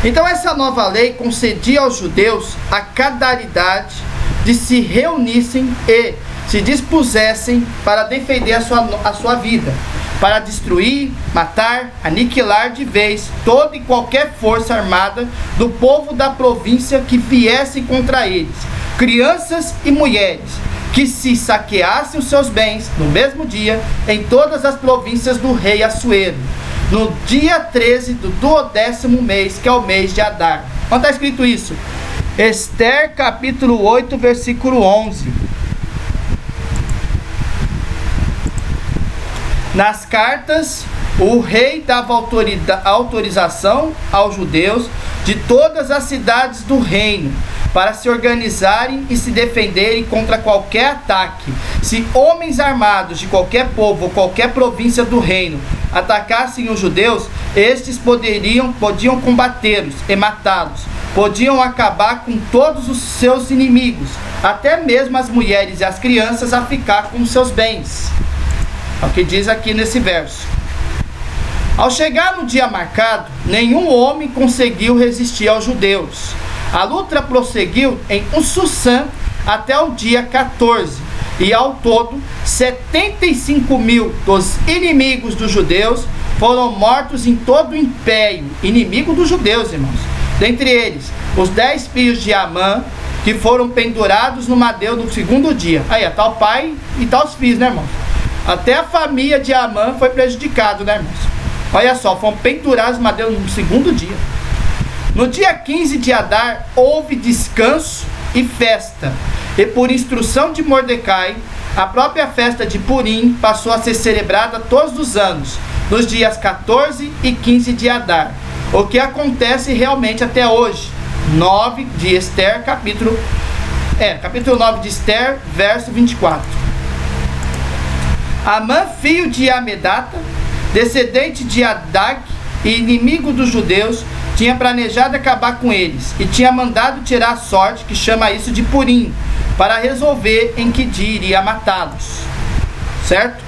Então essa nova lei concedia aos judeus a cadaridade de se reunissem e se dispusessem para defender a sua, a sua vida, para destruir, matar, aniquilar de vez toda e qualquer força armada do povo da província que viesse contra eles, crianças e mulheres, que se saqueassem os seus bens no mesmo dia em todas as províncias do rei Assuero no dia 13 do duodécimo mês, que é o mês de Adar. Onde está escrito isso? Esther capítulo 8, versículo 11. Nas cartas o rei dava autorização aos judeus de todas as cidades do reino para se organizarem e se defenderem contra qualquer ataque. Se homens armados de qualquer povo ou qualquer província do reino atacassem os judeus, estes poderiam podiam combatê-los e matá-los. Podiam acabar com todos os seus inimigos, até mesmo as mulheres e as crianças a ficar com seus bens. É o que diz aqui nesse verso. Ao chegar no dia marcado, nenhum homem conseguiu resistir aos judeus. A luta prosseguiu em Sussan até o dia 14, e ao todo, 75 mil dos inimigos dos judeus foram mortos em todo o império, inimigo dos judeus, irmãos. Dentre eles, os dez filhos de Amã, que foram pendurados no madeiro no segundo dia. Aí, tá o pai e os filhos, né, irmãos? Até a família de Amã foi prejudicado, né, irmãos? Olha só, foram pendurados no madeiro no segundo dia. No dia 15 de Adar houve descanso e festa. E por instrução de Mordecai, a própria festa de Purim passou a ser celebrada todos os anos, nos dias 14 e 15 de Adar. O que acontece realmente até hoje. 9 de Esther, capítulo é, capítulo 9 de Esther, verso 24. Amã, filho de Amedata, descendente de Adag e inimigo dos judeus, tinha planejado acabar com eles e tinha mandado tirar a sorte, que chama isso de Purim, para resolver em que dia iria matá-los. Certo?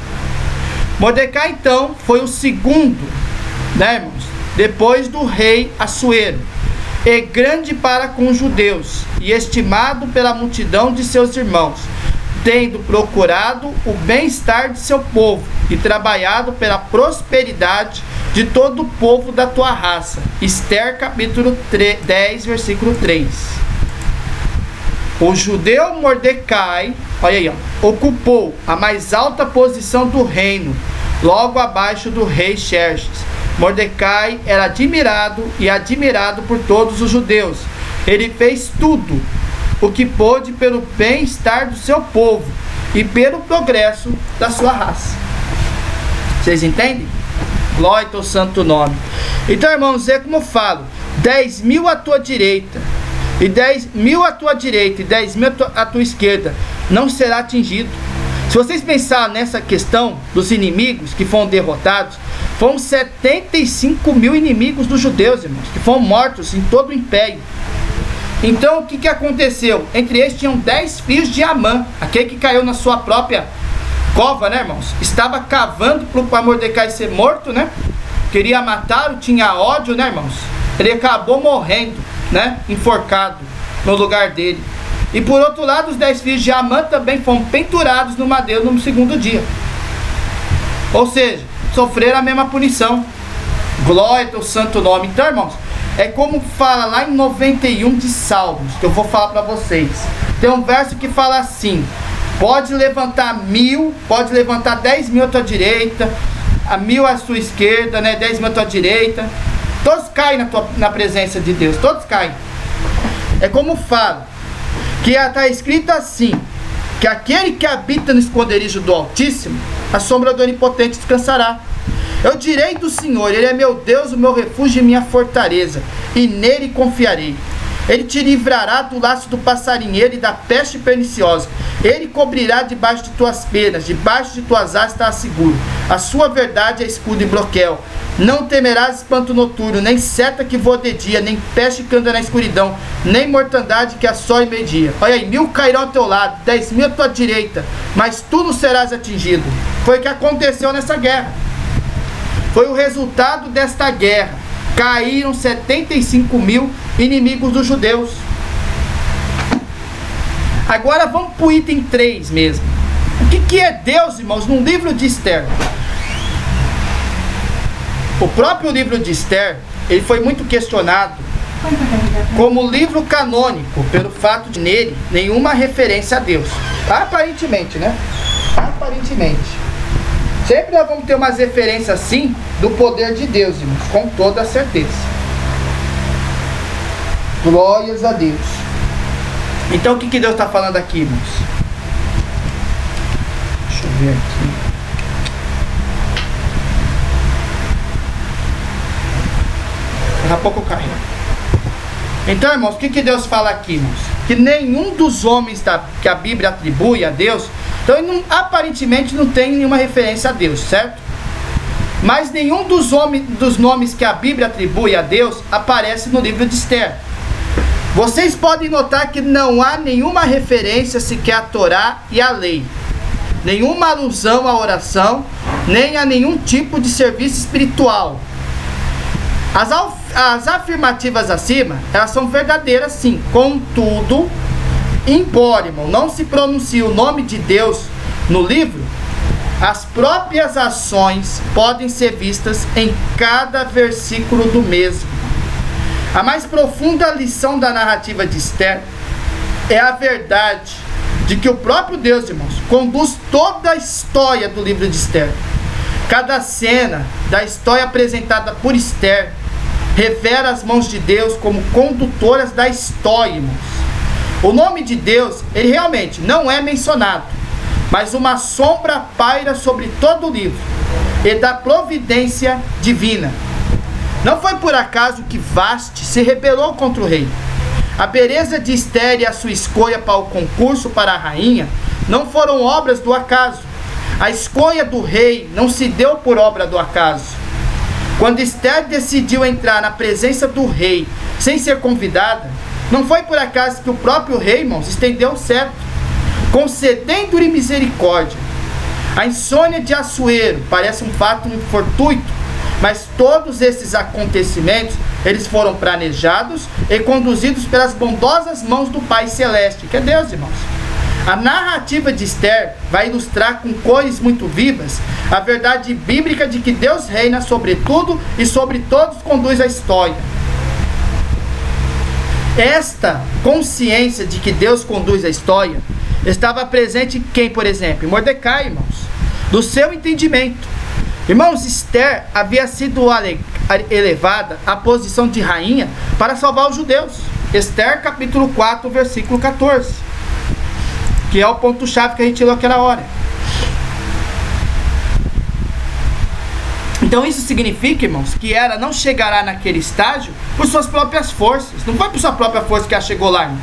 Mordecai então foi o segundo, né, irmãos? Depois do rei Assuero, e grande para com os judeus, e estimado pela multidão de seus irmãos, tendo procurado o bem-estar de seu povo e trabalhado pela prosperidade de todo o povo da tua raça. Esther capítulo 3, 10, versículo 3. O judeu Mordecai, olha aí, ó, ocupou a mais alta posição do reino, logo abaixo do rei Xerxes. Mordecai era admirado e admirado por todos os judeus. Ele fez tudo o que pôde pelo bem-estar do seu povo e pelo progresso da sua raça. Vocês entendem? Glória ao santo nome. Então, irmãos, é como eu falo: 10 mil à tua direita, e 10 mil à tua direita, e 10 mil à tua, à tua esquerda, não será atingido. Se vocês pensarem nessa questão dos inimigos que foram derrotados, foram 75 mil inimigos dos judeus, irmãos, que foram mortos em todo o império. Então, o que, que aconteceu? Entre eles tinham 10 filhos de Amã, aquele que caiu na sua própria cova, né, irmãos? Estava cavando para Mordecai ser morto, né? Queria matá-lo, tinha ódio, né, irmãos? Ele acabou morrendo, né? Enforcado no lugar dele. E por outro lado, os dez filhos de Amã também foram penturados no madeiro no segundo dia. Ou seja, sofreram a mesma punição. Glória ao santo nome. Então, irmãos, é como fala lá em 91 de Salmos, que eu vou falar para vocês. Tem um verso que fala assim: Pode levantar mil, pode levantar dez mil à tua direita, a mil à sua esquerda, né? Dez mil à tua direita. Todos caem na, tua, na presença de Deus, todos caem. É como fala, que está escrito assim, que aquele que habita no esconderijo do Altíssimo, a sombra do Onipotente descansará. Eu direi do Senhor, Ele é meu Deus, o meu refúgio e minha fortaleza, e nele confiarei. Ele te livrará do laço do passarinheiro e da peste perniciosa. Ele cobrirá debaixo de tuas penas, debaixo de tuas asas está seguro. A sua verdade é escudo e broquel. Não temerás espanto noturno, nem seta que voa de dia, nem peste que anda na escuridão, nem mortandade que assola meio-dia. Olha aí, mil cairão ao teu lado, dez mil à tua direita, mas tu não serás atingido. Foi o que aconteceu nessa guerra. Foi o resultado desta guerra. Caíram 75 mil inimigos dos judeus. Agora vamos para o item 3 mesmo. O que, que é Deus, irmãos, no livro de Esther? O próprio livro de Esther, ele foi muito questionado como livro canônico, pelo fato de nele nenhuma referência a Deus. Aparentemente, né? Aparentemente. Sempre nós vamos ter umas referências assim do poder de Deus, irmãos, com toda certeza. Glórias a Deus. Então o que, que Deus está falando aqui, irmãos? Deixa eu ver aqui. Daqui a pouco cai. Então, irmãos, o que, que Deus fala aqui, irmãos? Que nenhum dos homens da, que a Bíblia atribui a Deus, então não, aparentemente não tem nenhuma referência a Deus, certo? Mas nenhum dos, homens, dos nomes que a Bíblia atribui a Deus aparece no livro de Esther. Vocês podem notar que não há nenhuma referência sequer à Torá e à lei, nenhuma alusão à oração, nem a nenhum tipo de serviço espiritual. As, as afirmativas acima, elas são verdadeiras sim, contudo, embora irmão, não se pronuncie o nome de Deus no livro, as próprias ações podem ser vistas em cada versículo do mesmo. A mais profunda lição da narrativa de Esther é a verdade de que o próprio Deus, irmãos, conduz toda a história do livro de Esther. Cada cena da história apresentada por Esther revela as mãos de Deus como condutoras da irmãos. O nome de Deus, ele realmente não é mencionado, mas uma sombra paira sobre todo o livro e da providência divina. Não foi por acaso que Vaste se rebelou contra o rei. A beleza de Esther e a sua escolha para o concurso para a rainha não foram obras do acaso. A escolha do rei não se deu por obra do acaso. Quando Esther decidiu entrar na presença do rei sem ser convidada, não foi por acaso que o próprio rei, irmãos, estendeu o certo, concedendo-lhe misericórdia. A insônia de Assuero parece um fato fortuito, mas todos esses acontecimentos, eles foram planejados e conduzidos pelas bondosas mãos do Pai Celeste, que é Deus, irmãos. A narrativa de Esther vai ilustrar com cores muito vivas a verdade bíblica de que Deus reina sobre tudo e sobre todos conduz a história. Esta consciência de que Deus conduz a história estava presente em quem, por exemplo? Em Mordecai, irmãos. Do seu entendimento. Irmãos, Esther havia sido elevada à posição de rainha para salvar os judeus. Esther capítulo 4, versículo 14. Que é o ponto-chave que a gente tirou aquela hora. Então isso significa, irmãos, que ela não chegará naquele estágio por suas próprias forças. Não foi por sua própria força que ela chegou lá, irmãos.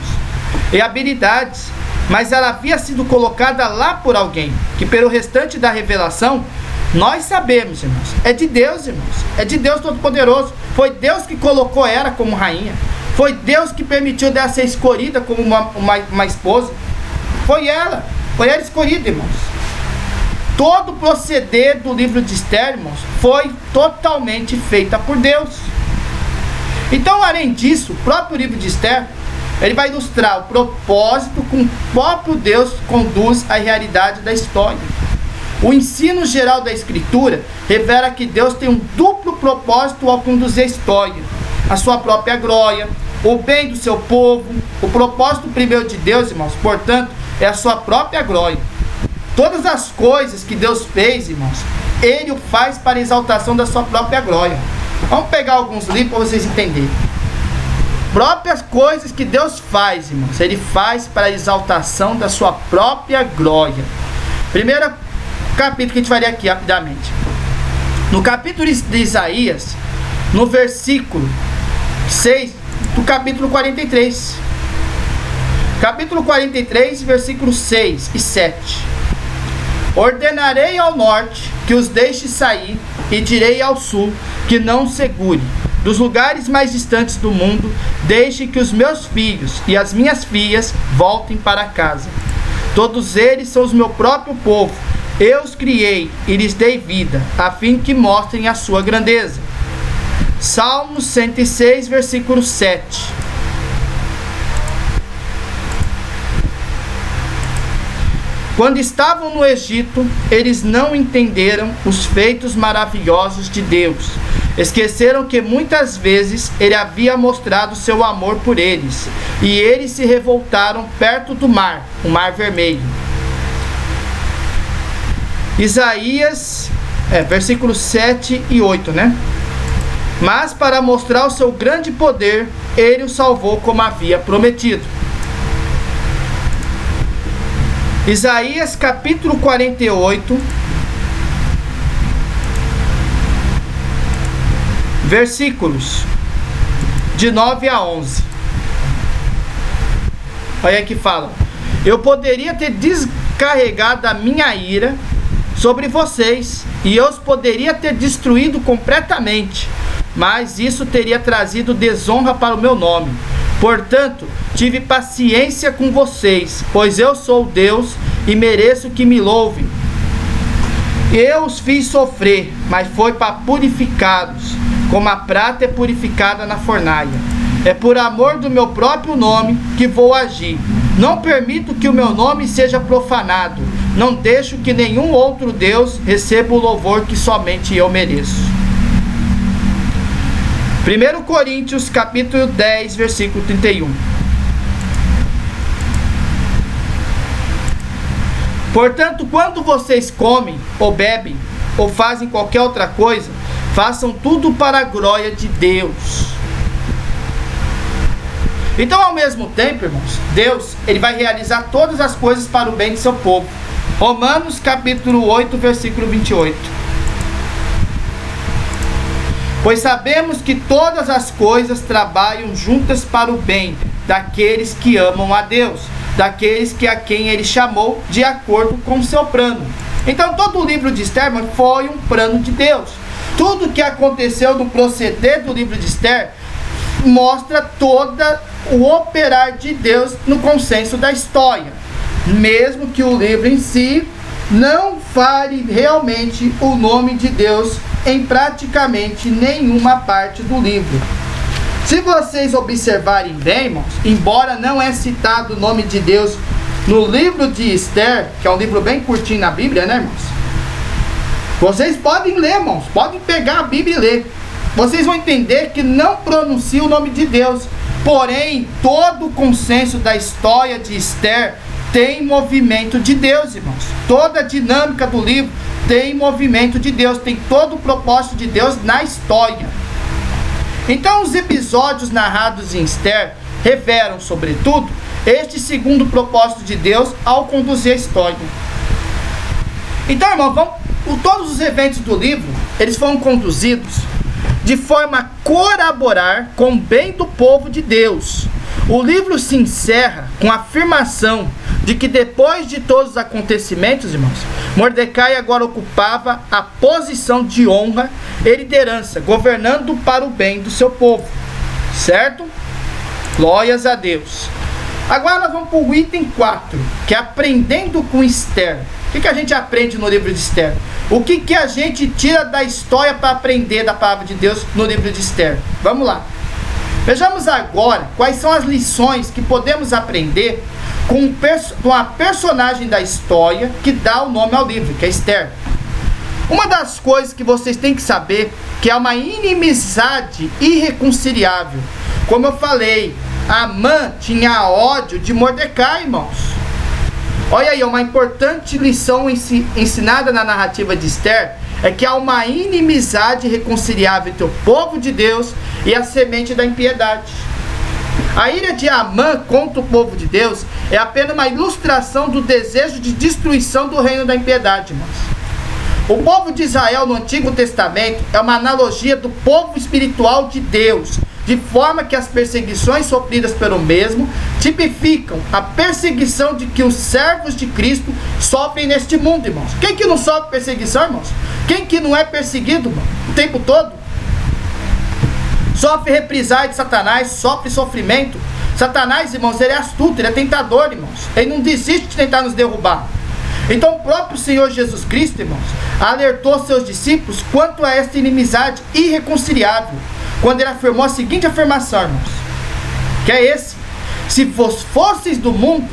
E habilidades. Mas ela havia sido colocada lá por alguém, que pelo restante da revelação nós sabemos, irmãos, é de Deus, irmãos, é de Deus Todo-Poderoso. Foi Deus que colocou ela como rainha. Foi Deus que permitiu dela ser escolhida como uma, uma, uma esposa. Foi ela, foi ela escolhida, irmãos. Todo o proceder do livro de Esther, irmãos, foi totalmente feita por Deus. Então, além disso, o próprio livro de Esther, ele vai ilustrar o propósito com o próprio Deus conduz a realidade da história. O ensino geral da Escritura revela que Deus tem um duplo propósito ao conduzir a história: a sua própria glória, o bem do seu povo. O propósito primeiro de Deus, irmãos, portanto, é a sua própria glória. Todas as coisas que Deus fez, irmãos, Ele o faz para exaltação da sua própria glória. Vamos pegar alguns livros para vocês entenderem. Próprias coisas que Deus faz, irmãos, Ele faz para exaltação da sua própria glória. Primeira capítulo que a gente vai ler aqui rapidamente. No capítulo de Isaías, no versículo 6 do capítulo 43. Capítulo 43, versículos 6 e 7. Ordenarei ao norte que os deixe sair, e direi ao sul que não segure. Dos lugares mais distantes do mundo, deixe que os meus filhos e as minhas filhas voltem para casa. Todos eles são o meu próprio povo, eu os criei e lhes dei vida, a fim que mostrem a sua grandeza. Salmo 106, versículo 7. Quando estavam no Egito, eles não entenderam os feitos maravilhosos de Deus. Esqueceram que muitas vezes ele havia mostrado seu amor por eles, e eles se revoltaram perto do mar, o Mar Vermelho. Isaías, é, versículos 7 e 8, né? Mas para mostrar o seu grande poder, ele o salvou como havia prometido. Isaías capítulo 48, versículos de 9 a 11. Olha que fala: Eu poderia ter descarregado a minha ira sobre vocês e eu os poderia ter destruído completamente, mas isso teria trazido desonra para o meu nome. Portanto, tive paciência com vocês, pois eu sou Deus e mereço que me louvem. Eu os fiz sofrer, mas foi para purificá-los, como a prata é purificada na fornalha. É por amor do meu próprio nome que vou agir. Não permito que o meu nome seja profanado. Não deixo que nenhum outro Deus receba o louvor que somente eu mereço. 1 Coríntios capítulo 10, versículo 31. Portanto, quando vocês comem ou bebem ou fazem qualquer outra coisa, façam tudo para a glória de Deus. Então, ao mesmo tempo, irmãos, Deus, ele vai realizar todas as coisas para o bem de seu povo. Romanos capítulo 8, versículo 28. Pois sabemos que todas as coisas trabalham juntas para o bem daqueles que amam a Deus, daqueles que a quem ele chamou de acordo com seu plano. Então todo o livro de Esther foi um plano de Deus. Tudo que aconteceu no proceder do livro de Esther mostra toda o operar de Deus no consenso da história, mesmo que o livro em si não fale realmente o nome de Deus em praticamente nenhuma parte do livro. Se vocês observarem bem, irmãos, embora não é citado o nome de Deus no livro de Esther, que é um livro bem curtinho na Bíblia, né, irmãos? Vocês podem ler, irmãos, podem pegar a Bíblia e ler. Vocês vão entender que não pronuncia o nome de Deus. Porém, todo o consenso da história de Esther tem movimento de Deus, irmãos. Toda a dinâmica do livro tem movimento de Deus, tem todo o propósito de Deus na história. Então, os episódios narrados em Esther revelam, sobretudo, este segundo propósito de Deus ao conduzir a história. Então, irmão, vamos, todos os eventos do livro, eles foram conduzidos de forma a colaborar com o bem do povo de Deus. O livro se encerra com a afirmação de que depois de todos os acontecimentos, irmãos, Mordecai agora ocupava a posição de honra e liderança, governando para o bem do seu povo. Certo? Glórias a Deus. Agora nós vamos para o item 4, que é aprendendo com Esther. O que, que a gente aprende no livro de Esther? O que, que a gente tira da história para aprender da palavra de Deus no livro de Esther? Vamos lá. Vejamos agora quais são as lições que podemos aprender com, com a personagem da história que dá o nome ao livro, que é Esther. Uma das coisas que vocês têm que saber que é uma inimizade irreconciliável. Como eu falei, Amã tinha ódio de Mordecai, irmãos. Olha aí, uma importante lição ensinada na narrativa de Esther é que há uma inimizade reconciliável entre o povo de Deus e a semente da impiedade. A ira de Amã contra o povo de Deus é apenas uma ilustração do desejo de destruição do reino da impiedade, irmãos. O povo de Israel no Antigo Testamento é uma analogia do povo espiritual de Deus, de forma que as perseguições sofridas pelo mesmo tipificam a perseguição de que os servos de Cristo sofrem neste mundo, irmãos. Quem que não sofre perseguição, irmãos? Quem que não é perseguido, irmão, o tempo todo? Sofre reprisar de Satanás, sofre sofrimento. Satanás, irmãos, ele é astuto, ele é tentador, irmãos. Ele não desiste de tentar nos derrubar. Então o próprio Senhor Jesus Cristo, irmãos, alertou seus discípulos quanto a esta inimizade irreconciliável quando ele afirmou a seguinte afirmação, irmãos, que é esse: se vos fosseis do mundo,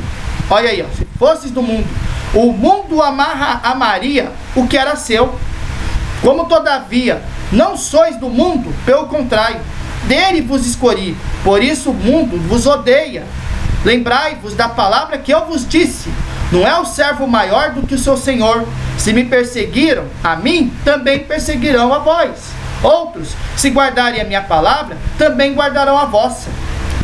olha aí, ó, se fosseis do mundo, o mundo amarra, amaria o que era seu. Como todavia não sois do mundo, pelo contrário, dele vos escolhi, por isso o mundo vos odeia. Lembrai-vos da palavra que eu vos disse: não é o servo maior do que o seu senhor. Se me perseguiram, a mim também perseguirão a vós. Outros, se guardarem a minha palavra, também guardarão a vossa.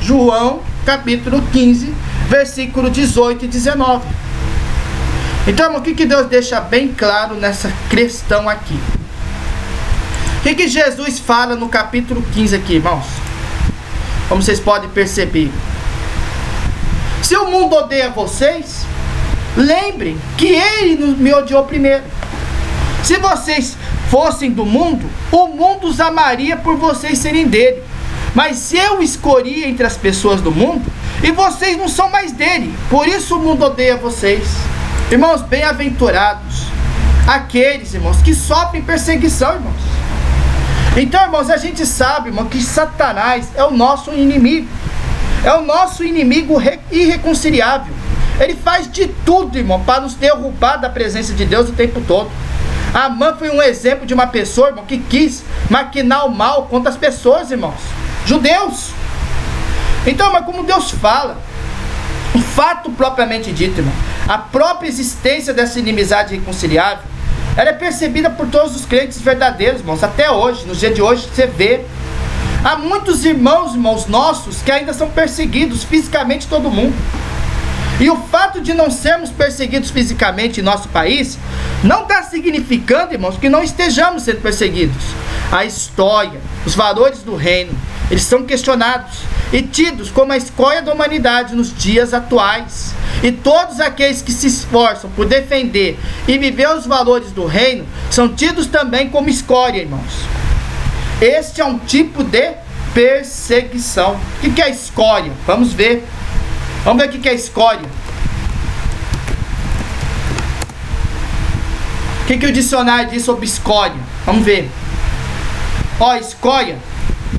João, capítulo 15, versículo 18 e 19. Então, o que, que Deus deixa bem claro nessa questão aqui? O que, que Jesus fala no capítulo 15 aqui, irmãos? como vocês podem perceber. Se o mundo odeia vocês, lembrem que ele me odiou primeiro. Se vocês fossem do mundo, o mundo os amaria por vocês serem dele. Mas eu escolhi entre as pessoas do mundo e vocês não são mais dele. Por isso o mundo odeia vocês. Irmãos, bem-aventurados aqueles, irmãos, que sofrem perseguição, irmãos. Então, irmãos, a gente sabe, irmão, que Satanás é o nosso inimigo. É o nosso inimigo irreconciliável. Ele faz de tudo, irmão, para nos derrubar da presença de Deus o tempo todo. Amã foi um exemplo de uma pessoa, irmão, que quis maquinar o mal contra as pessoas, irmãos. Judeus. Então, mas como Deus fala, o fato propriamente dito, irmão, a própria existência dessa inimizade irreconciliável, ela é percebida por todos os crentes verdadeiros, irmãos, até hoje, no dia de hoje, você vê. Há muitos irmãos, irmãos nossos, que ainda são perseguidos fisicamente todo mundo. E o fato de não sermos perseguidos fisicamente em nosso país não está significando, irmãos, que não estejamos sendo perseguidos. A história, os valores do reino, eles são questionados e tidos como a escolha da humanidade nos dias atuais. E todos aqueles que se esforçam por defender e viver os valores do reino são tidos também como escória, irmãos. Este é um tipo de perseguição. O que é escória? Vamos ver. Vamos ver o que é escória. O que, que o dicionário diz sobre escória? Vamos ver. Ó, escória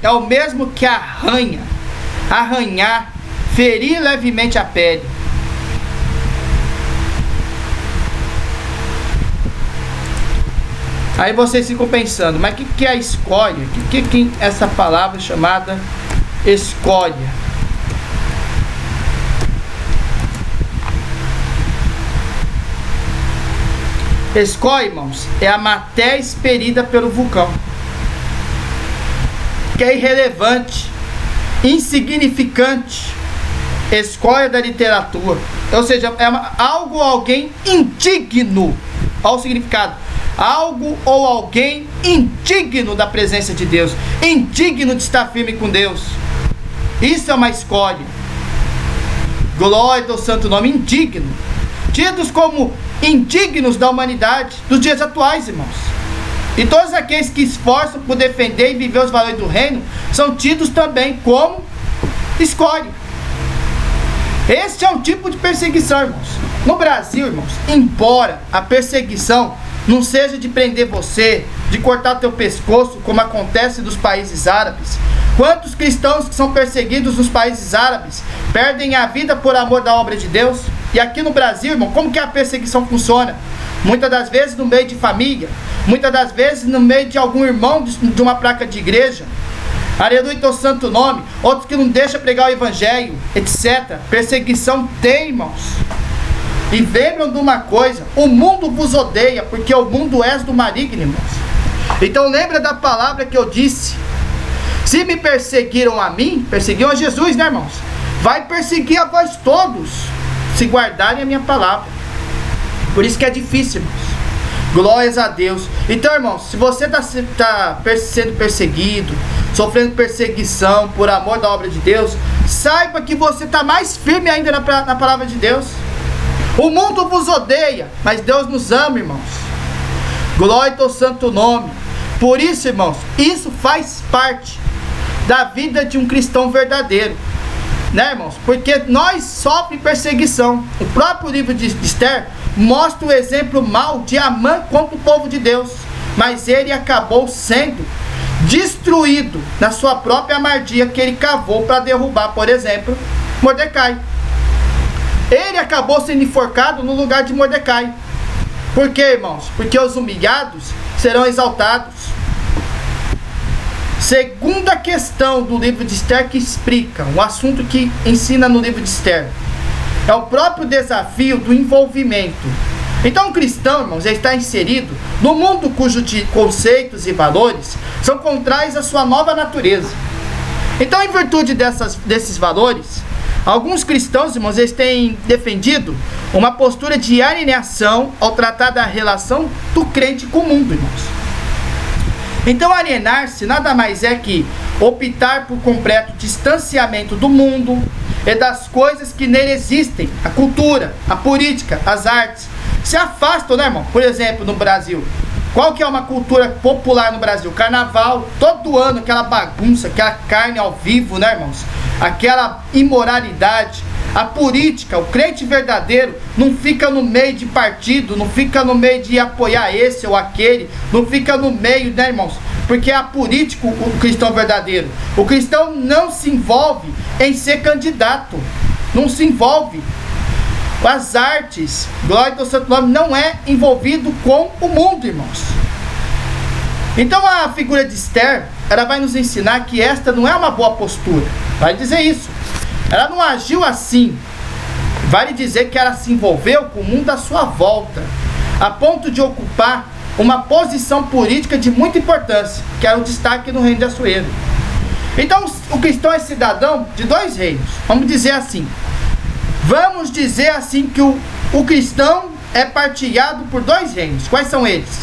é o mesmo que arranha, arranhar, ferir levemente a pele. Aí vocês ficam pensando, mas o que, que é escória? O que, que é essa palavra chamada escória? Escória, irmãos, é a matéria expelida pelo vulcão. Que é irrelevante, insignificante, escória da literatura. Ou seja, é algo ou alguém indigno. Olha o significado. Algo ou alguém indigno da presença de Deus. Indigno de estar firme com Deus. Isso é uma escória. Glória ao santo nome, indigno. Tidos como indignos da humanidade dos dias atuais, irmãos. E todos aqueles que esforçam por defender e viver os valores do reino são tidos também como escolhe. Este é um tipo de perseguição, irmãos. No Brasil, irmãos, embora a perseguição não seja de prender você, de cortar teu pescoço, como acontece nos países árabes, quantos cristãos que são perseguidos nos países árabes perdem a vida por amor da obra de Deus? E aqui no Brasil, irmão, como que a perseguição funciona? Muitas das vezes no meio de família, muitas das vezes no meio de algum irmão de uma placa de igreja. Aleluia, teu santo nome. Outros que não deixam pregar o evangelho, etc. Perseguição tem, irmãos. E lembram de uma coisa: o mundo vos odeia, porque o mundo és do maligno, irmãos. Então lembra da palavra que eu disse. Se me perseguiram a mim, perseguiram a Jesus, né, irmãos? Vai perseguir a vós todos se guardarem a minha palavra. Por isso que é difícil, irmãos. Glórias a Deus. Então, irmãos, se você está tá sendo perseguido, sofrendo perseguição por amor da obra de Deus, saiba que você está mais firme ainda na, na palavra de Deus. O mundo vos odeia, mas Deus nos ama, irmãos. Glória ao santo nome. Por isso, irmãos, isso faz parte da vida de um cristão verdadeiro né, irmãos? Porque nós sofremos perseguição. O próprio livro de Esther mostra o exemplo mal de Amã contra o povo de Deus. Mas ele acabou sendo destruído na sua própria amardia que ele cavou para derrubar, por exemplo, Mordecai. Ele acabou sendo enforcado no lugar de Mordecai. Por quê, irmãos? Porque os humilhados serão exaltados. Segunda questão do livro de Esther que explica o assunto que ensina no livro de Esther é o próprio desafio do envolvimento. Então, o cristão, irmãos, está inserido no mundo cujos conceitos e valores são contrários à sua nova natureza. Então, em virtude dessas, desses valores, alguns cristãos, irmãos, eles têm defendido uma postura de alienação ao tratar da relação do crente com o mundo, irmãos. Então, alienar-se nada mais é que optar por completo distanciamento do mundo e das coisas que nele existem, a cultura, a política, as artes. Se afastam, né, irmão? Por exemplo, no Brasil, qual que é uma cultura popular no Brasil? Carnaval, todo ano aquela bagunça, aquela carne ao vivo, né, irmãos? Aquela imoralidade, a política, o crente verdadeiro não fica no meio de partido, não fica no meio de apoiar esse ou aquele, não fica no meio, né, irmãos? Porque é política o cristão verdadeiro. O cristão não se envolve em ser candidato, não se envolve. As artes, glória do santo nome, não é envolvido com o mundo, irmãos. Então a figura de Esther, ela vai nos ensinar que esta não é uma boa postura. Vai dizer isso. Ela não agiu assim. Vale dizer que ela se envolveu com o mundo à sua volta, a ponto de ocupar uma posição política de muita importância, que era o destaque no reino de Assuero. Então, o cristão é cidadão de dois reinos. Vamos dizer assim. Vamos dizer assim que o, o cristão é partilhado por dois reinos. Quais são eles?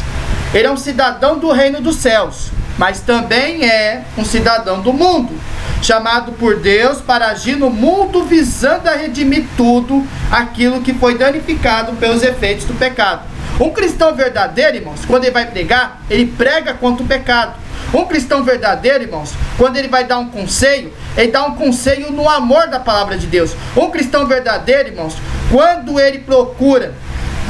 Ele é um cidadão do reino dos céus, mas também é um cidadão do mundo chamado por Deus para agir no mundo visando a redimir tudo aquilo que foi danificado pelos efeitos do pecado. Um cristão verdadeiro, irmãos, quando ele vai pregar, ele prega contra o pecado. Um cristão verdadeiro, irmãos, quando ele vai dar um conselho, ele dá um conselho no amor da palavra de Deus. Um cristão verdadeiro, irmãos, quando ele procura,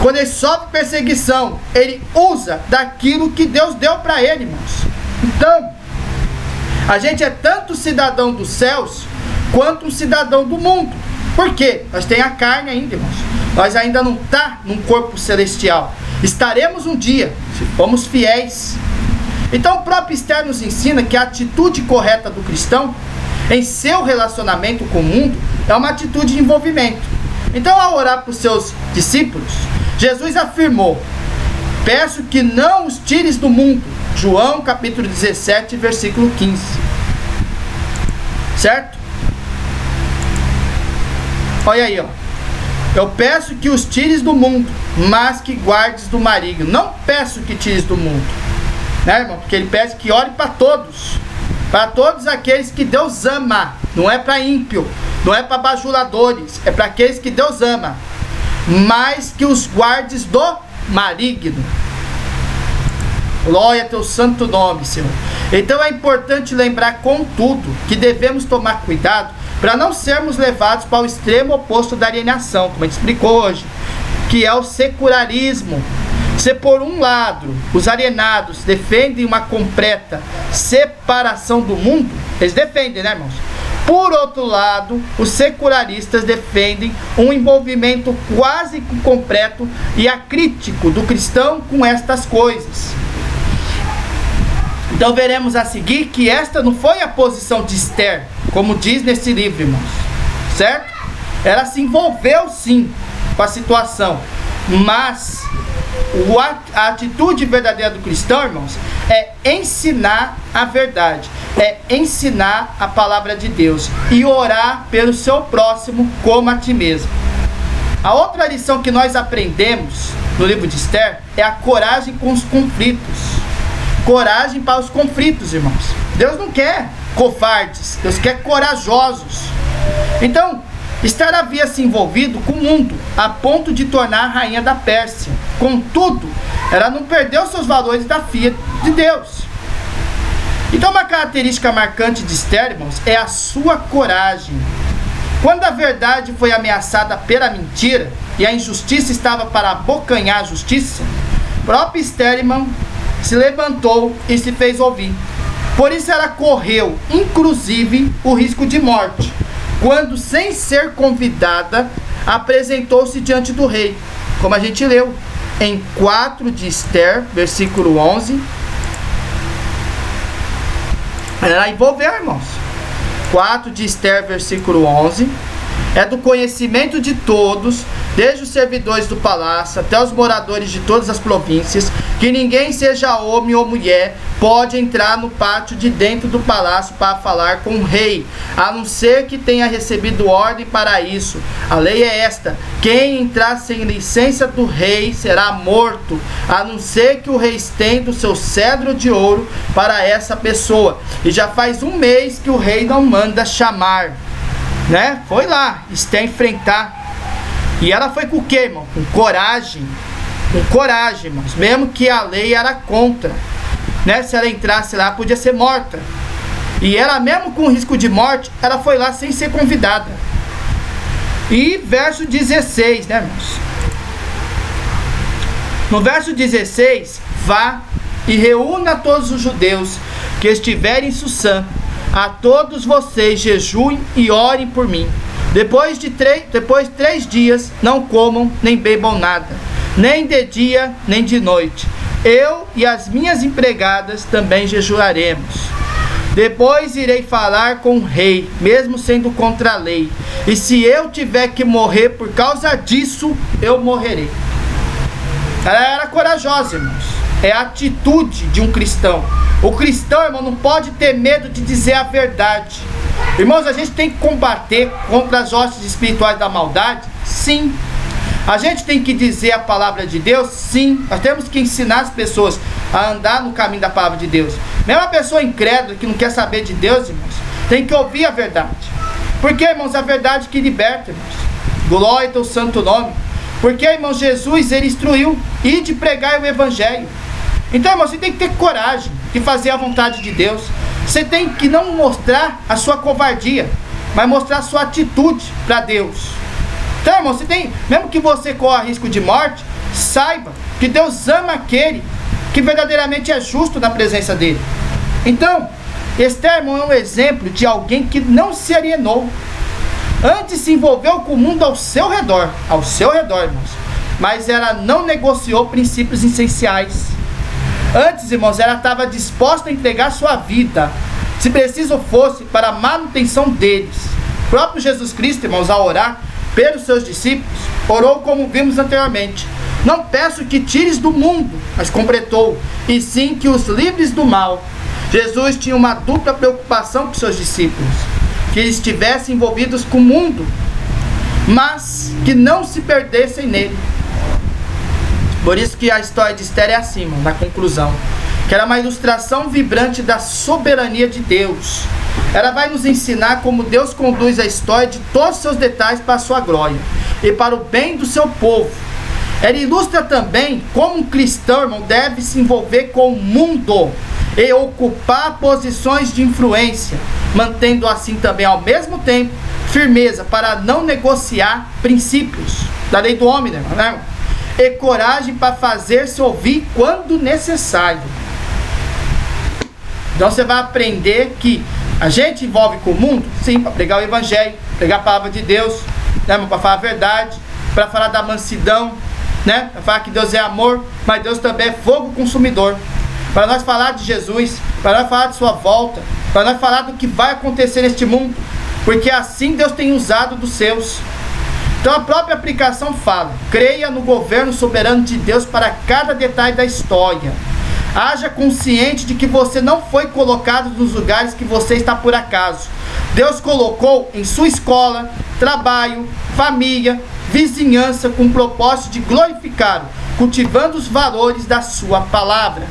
quando ele sofre perseguição, ele usa daquilo que Deus deu para ele, irmãos. Então, a gente é tanto cidadão dos céus quanto um cidadão do mundo. Por quê? Nós tem a carne ainda, irmãos. Nós ainda não está num corpo celestial. Estaremos um dia, se formos fiéis. Então o próprio Esther nos ensina que a atitude correta do cristão em seu relacionamento com o mundo é uma atitude de envolvimento. Então, ao orar para os seus discípulos, Jesus afirmou: Peço que não os tires do mundo, João capítulo 17, versículo 15. Certo? Olha aí, ó. Eu peço que os tires do mundo, mas que guardes do maligno. Não peço que tires do mundo. Né, irmão? Porque ele pede que ore para todos. Para todos aqueles que Deus ama. Não é para ímpio. Não é para bajuladores. É para aqueles que Deus ama. Mas que os guardes do maligno. Glória a teu santo nome, Senhor. Então é importante lembrar, contudo, que devemos tomar cuidado para não sermos levados para o extremo oposto da alienação, como a gente explicou hoje, que é o secularismo. Se por um lado os alienados defendem uma completa separação do mundo, eles defendem, né, irmãos? Por outro lado, os secularistas defendem um envolvimento quase completo e acrítico do cristão com estas coisas. Então veremos a seguir que esta não foi a posição de Esther, como diz nesse livro, irmãos. Certo? Ela se envolveu sim com a situação, mas a atitude verdadeira do cristão, irmãos, é ensinar a verdade, é ensinar a palavra de Deus e orar pelo seu próximo como a ti mesmo. A outra lição que nós aprendemos no livro de Esther é a coragem com os conflitos coragem para os conflitos, irmãos. Deus não quer covardes, Deus quer corajosos. Então, Esther havia se envolvido com o mundo, a ponto de tornar a rainha da Pérsia. Contudo, ela não perdeu seus valores da filha de Deus. Então, uma característica marcante de Esther, irmãos, é a sua coragem. Quando a verdade foi ameaçada pela mentira e a injustiça estava para abocanhar a justiça, próprio Esther, irmão, se levantou e se fez ouvir. Por isso ela correu, inclusive, o risco de morte, quando, sem ser convidada, apresentou-se diante do rei, como a gente leu em 4 de Esther, versículo 11. Ela envolveu, irmãos. 4 de Esther, versículo 11. É do conhecimento de todos, desde os servidores do palácio até os moradores de todas as províncias, que ninguém, seja homem ou mulher, pode entrar no pátio de dentro do palácio para falar com o rei, a não ser que tenha recebido ordem para isso. A lei é esta: quem entrar sem licença do rei será morto, a não ser que o rei estenda o seu cedro de ouro para essa pessoa. E já faz um mês que o rei não manda chamar né? Foi lá, está enfrentar. E ela foi com o que, irmão? Com coragem. Com coragem, irmãos. Mesmo que a lei era contra. Né? Se ela entrasse lá, podia ser morta. E ela, mesmo com risco de morte, ela foi lá sem ser convidada. E verso 16, né, irmãos? No verso 16, vá e reúna todos os judeus que estiverem em Sussã a todos vocês jejuem e orem por mim. Depois de três, depois de três dias, não comam nem bebam nada, nem de dia nem de noite. Eu e as minhas empregadas também jejuaremos. Depois irei falar com o rei, mesmo sendo contra a lei. E se eu tiver que morrer por causa disso, eu morrerei. Ela era corajosa, irmãos é a atitude de um cristão. O cristão, irmão, não pode ter medo de dizer a verdade. Irmãos, a gente tem que combater contra as hostes espirituais da maldade? Sim. A gente tem que dizer a palavra de Deus? Sim. Nós temos que ensinar as pessoas a andar no caminho da palavra de Deus. Mesmo a pessoa incrédula que não quer saber de Deus, irmãos, tem que ouvir a verdade. Porque, irmãos, a verdade que liberta, irmãos. Glória ao santo nome. Porque, irmão, Jesus, ele instruiu ir de pregar o evangelho. Então, irmão, você tem que ter coragem de fazer a vontade de Deus. Você tem que não mostrar a sua covardia, mas mostrar a sua atitude para Deus. Então, irmão, você tem, mesmo que você corra risco de morte, saiba que Deus ama aquele que verdadeiramente é justo na presença dele. Então, Esther, irmão, é um exemplo de alguém que não se alienou. Antes se envolveu com o mundo ao seu redor, ao seu redor, irmãos. Mas ela não negociou princípios essenciais. Antes, irmãos, ela estava disposta a entregar sua vida, se preciso fosse, para a manutenção deles. O próprio Jesus Cristo, irmãos, ao orar pelos seus discípulos, orou como vimos anteriormente. Não peço que tires do mundo, mas completou, e sim que os livres do mal. Jesus tinha uma dupla preocupação com seus discípulos: que eles estivessem envolvidos com o mundo, mas que não se perdessem nele. Por isso que a história de Esther é assim, mano, na conclusão. Que era uma ilustração vibrante da soberania de Deus. Ela vai nos ensinar como Deus conduz a história de todos os seus detalhes para a sua glória e para o bem do seu povo. Ela ilustra também como um cristão, irmão, deve se envolver com o mundo e ocupar posições de influência, mantendo assim também ao mesmo tempo firmeza para não negociar princípios da lei do homem, né? E coragem para fazer-se ouvir quando necessário. Então você vai aprender que a gente envolve com o mundo, sim, para pregar o evangelho, pregar a palavra de Deus, né, para falar a verdade, para falar da mansidão, né, para falar que Deus é amor, mas Deus também é fogo consumidor. Para nós falar de Jesus, para nós falar de sua volta, para nós falar do que vai acontecer neste mundo, porque assim Deus tem usado dos seus. Então a própria aplicação fala: creia no governo soberano de Deus para cada detalhe da história. Haja consciente de que você não foi colocado nos lugares que você está por acaso. Deus colocou em sua escola, trabalho, família, vizinhança com o propósito de glorificá-lo, cultivando os valores da sua palavra.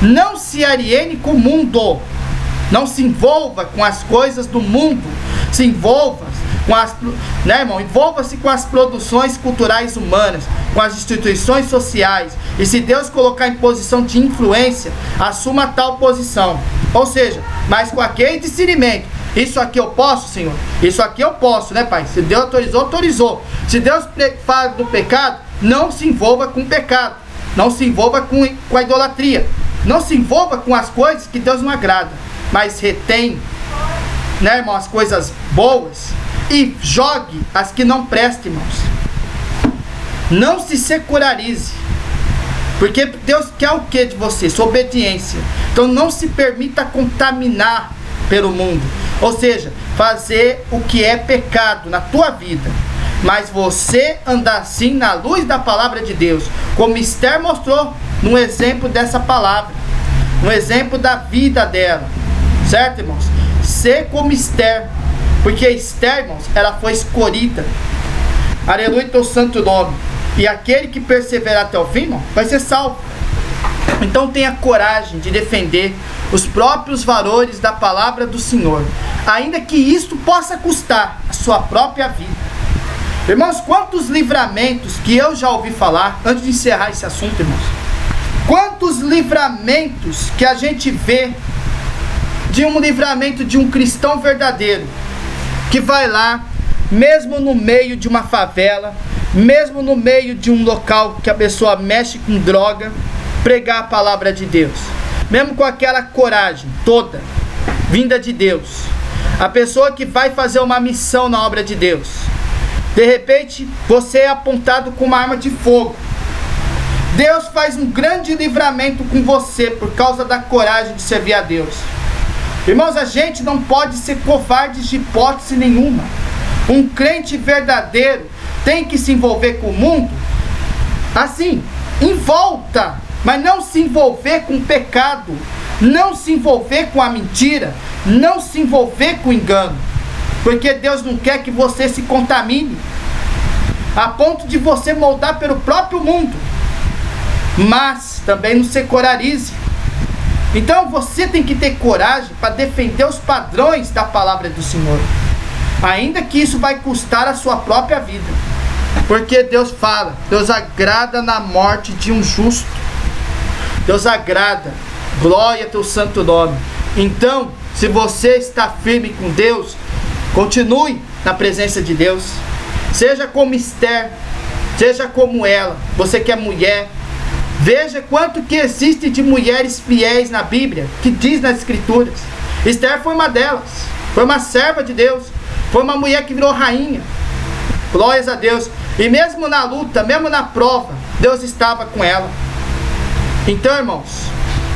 Não se aliene com o mundo. Não se envolva com as coisas do mundo. Se envolva com as, né, irmão? Envolva-se com as produções culturais humanas, com as instituições sociais. E se Deus colocar em posição de influência, assuma tal posição. Ou seja, mas com aquele discernimento. Isso aqui eu posso, Senhor? Isso aqui eu posso, né, Pai? Se Deus autorizou, autorizou. Se Deus fala do pecado, não se envolva com o pecado. Não se envolva com, com a idolatria. Não se envolva com as coisas que Deus não agrada. Mas retém, né, irmão, as coisas boas e jogue as que não prestem, irmãos. Não se secularize. Porque Deus quer o que de você? Sua obediência. Então não se permita contaminar pelo mundo. Ou seja, fazer o que é pecado na tua vida, mas você andar assim na luz da palavra de Deus, como Esther mostrou no exemplo dessa palavra, no exemplo da vida dela, certo, irmãos? Ser como Esther, porque Esther, irmãos, ela foi escolhida. Aleluia, teu santo nome. E aquele que perseverar até o fim, irmão, vai ser salvo. Então tenha coragem de defender os próprios valores da palavra do Senhor, ainda que isto possa custar a sua própria vida. Irmãos, quantos livramentos que eu já ouvi falar, antes de encerrar esse assunto, irmãos, quantos livramentos que a gente vê de um livramento de um cristão verdadeiro, que vai lá, mesmo no meio de uma favela, mesmo no meio de um local que a pessoa mexe com droga, pregar a palavra de Deus mesmo com aquela coragem toda vinda de Deus, a pessoa que vai fazer uma missão na obra de Deus, de repente você é apontado com uma arma de fogo. Deus faz um grande livramento com você por causa da coragem de servir a Deus. Irmãos, a gente não pode ser covarde de hipótese nenhuma. Um crente verdadeiro tem que se envolver com o mundo assim, em volta mas não se envolver com o pecado, não se envolver com a mentira, não se envolver com o engano, porque Deus não quer que você se contamine, a ponto de você moldar pelo próprio mundo, mas também não se corarize. Então você tem que ter coragem para defender os padrões da palavra do Senhor, ainda que isso vai custar a sua própria vida. Porque Deus fala, Deus agrada na morte de um justo. Deus agrada. Glória teu santo nome. Então, se você está firme com Deus, continue na presença de Deus. Seja como Esther, seja como ela. Você que é mulher, veja quanto que existe de mulheres fiéis na Bíblia, que diz nas escrituras. Esther foi uma delas. Foi uma serva de Deus. Foi uma mulher que virou rainha. Glórias a Deus. E mesmo na luta, mesmo na prova, Deus estava com ela. Então, irmãos,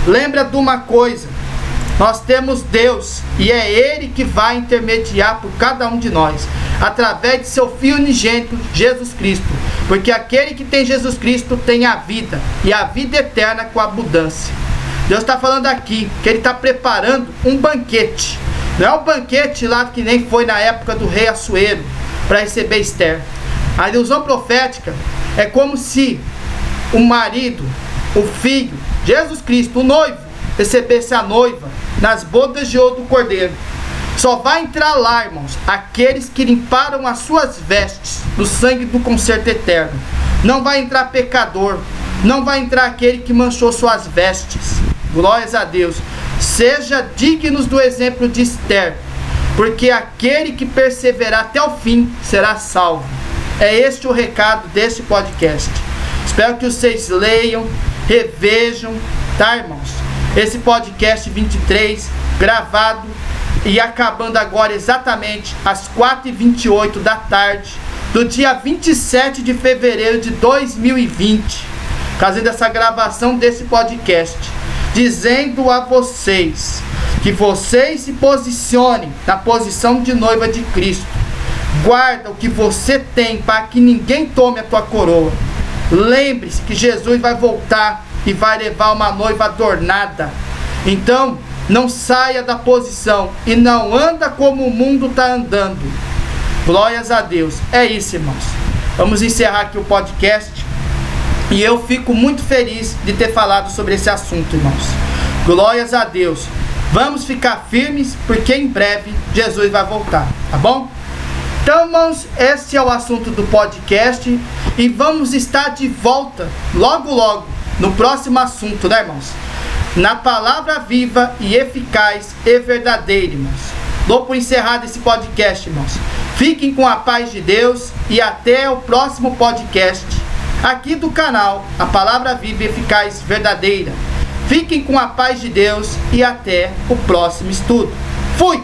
lembra de uma coisa: nós temos Deus e é Ele que vai intermediar por cada um de nós, através de seu Filho unigênito, Jesus Cristo. Porque aquele que tem Jesus Cristo tem a vida e a vida eterna com abundância. Deus está falando aqui que Ele está preparando um banquete. Não é o um banquete lá que nem foi na época do rei Assuero para receber Esther. A ilusão profética é como se o marido o Filho, Jesus Cristo, o noivo, recebesse a noiva nas bodas de ouro do cordeiro. Só vai entrar lá, irmãos, aqueles que limparam as suas vestes do sangue do concerto eterno. Não vai entrar pecador, não vai entrar aquele que manchou suas vestes. Glórias a Deus. Seja dignos do exemplo de Esther, porque aquele que perseverar até o fim será salvo. É este o recado desse podcast. Espero que vocês leiam, revejam, tá, irmãos? Esse podcast 23, gravado e acabando agora exatamente às 4h28 da tarde do dia 27 de fevereiro de 2020, fazendo essa gravação desse podcast, dizendo a vocês que vocês se posicionem na posição de noiva de Cristo. Guarda o que você tem para que ninguém tome a tua coroa. Lembre-se que Jesus vai voltar e vai levar uma noiva adornada. Então, não saia da posição e não anda como o mundo está andando. Glórias a Deus. É isso, irmãos. Vamos encerrar aqui o podcast. E eu fico muito feliz de ter falado sobre esse assunto, irmãos. Glórias a Deus. Vamos ficar firmes, porque em breve Jesus vai voltar, tá bom? Então, irmãos, esse é o assunto do podcast e vamos estar de volta logo, logo no próximo assunto, né, irmãos? Na palavra viva e eficaz e verdadeira, irmãos. Dou por encerrado esse podcast, irmãos. Fiquem com a paz de Deus e até o próximo podcast aqui do canal A Palavra Viva e Eficaz Verdadeira. Fiquem com a paz de Deus e até o próximo estudo. Fui!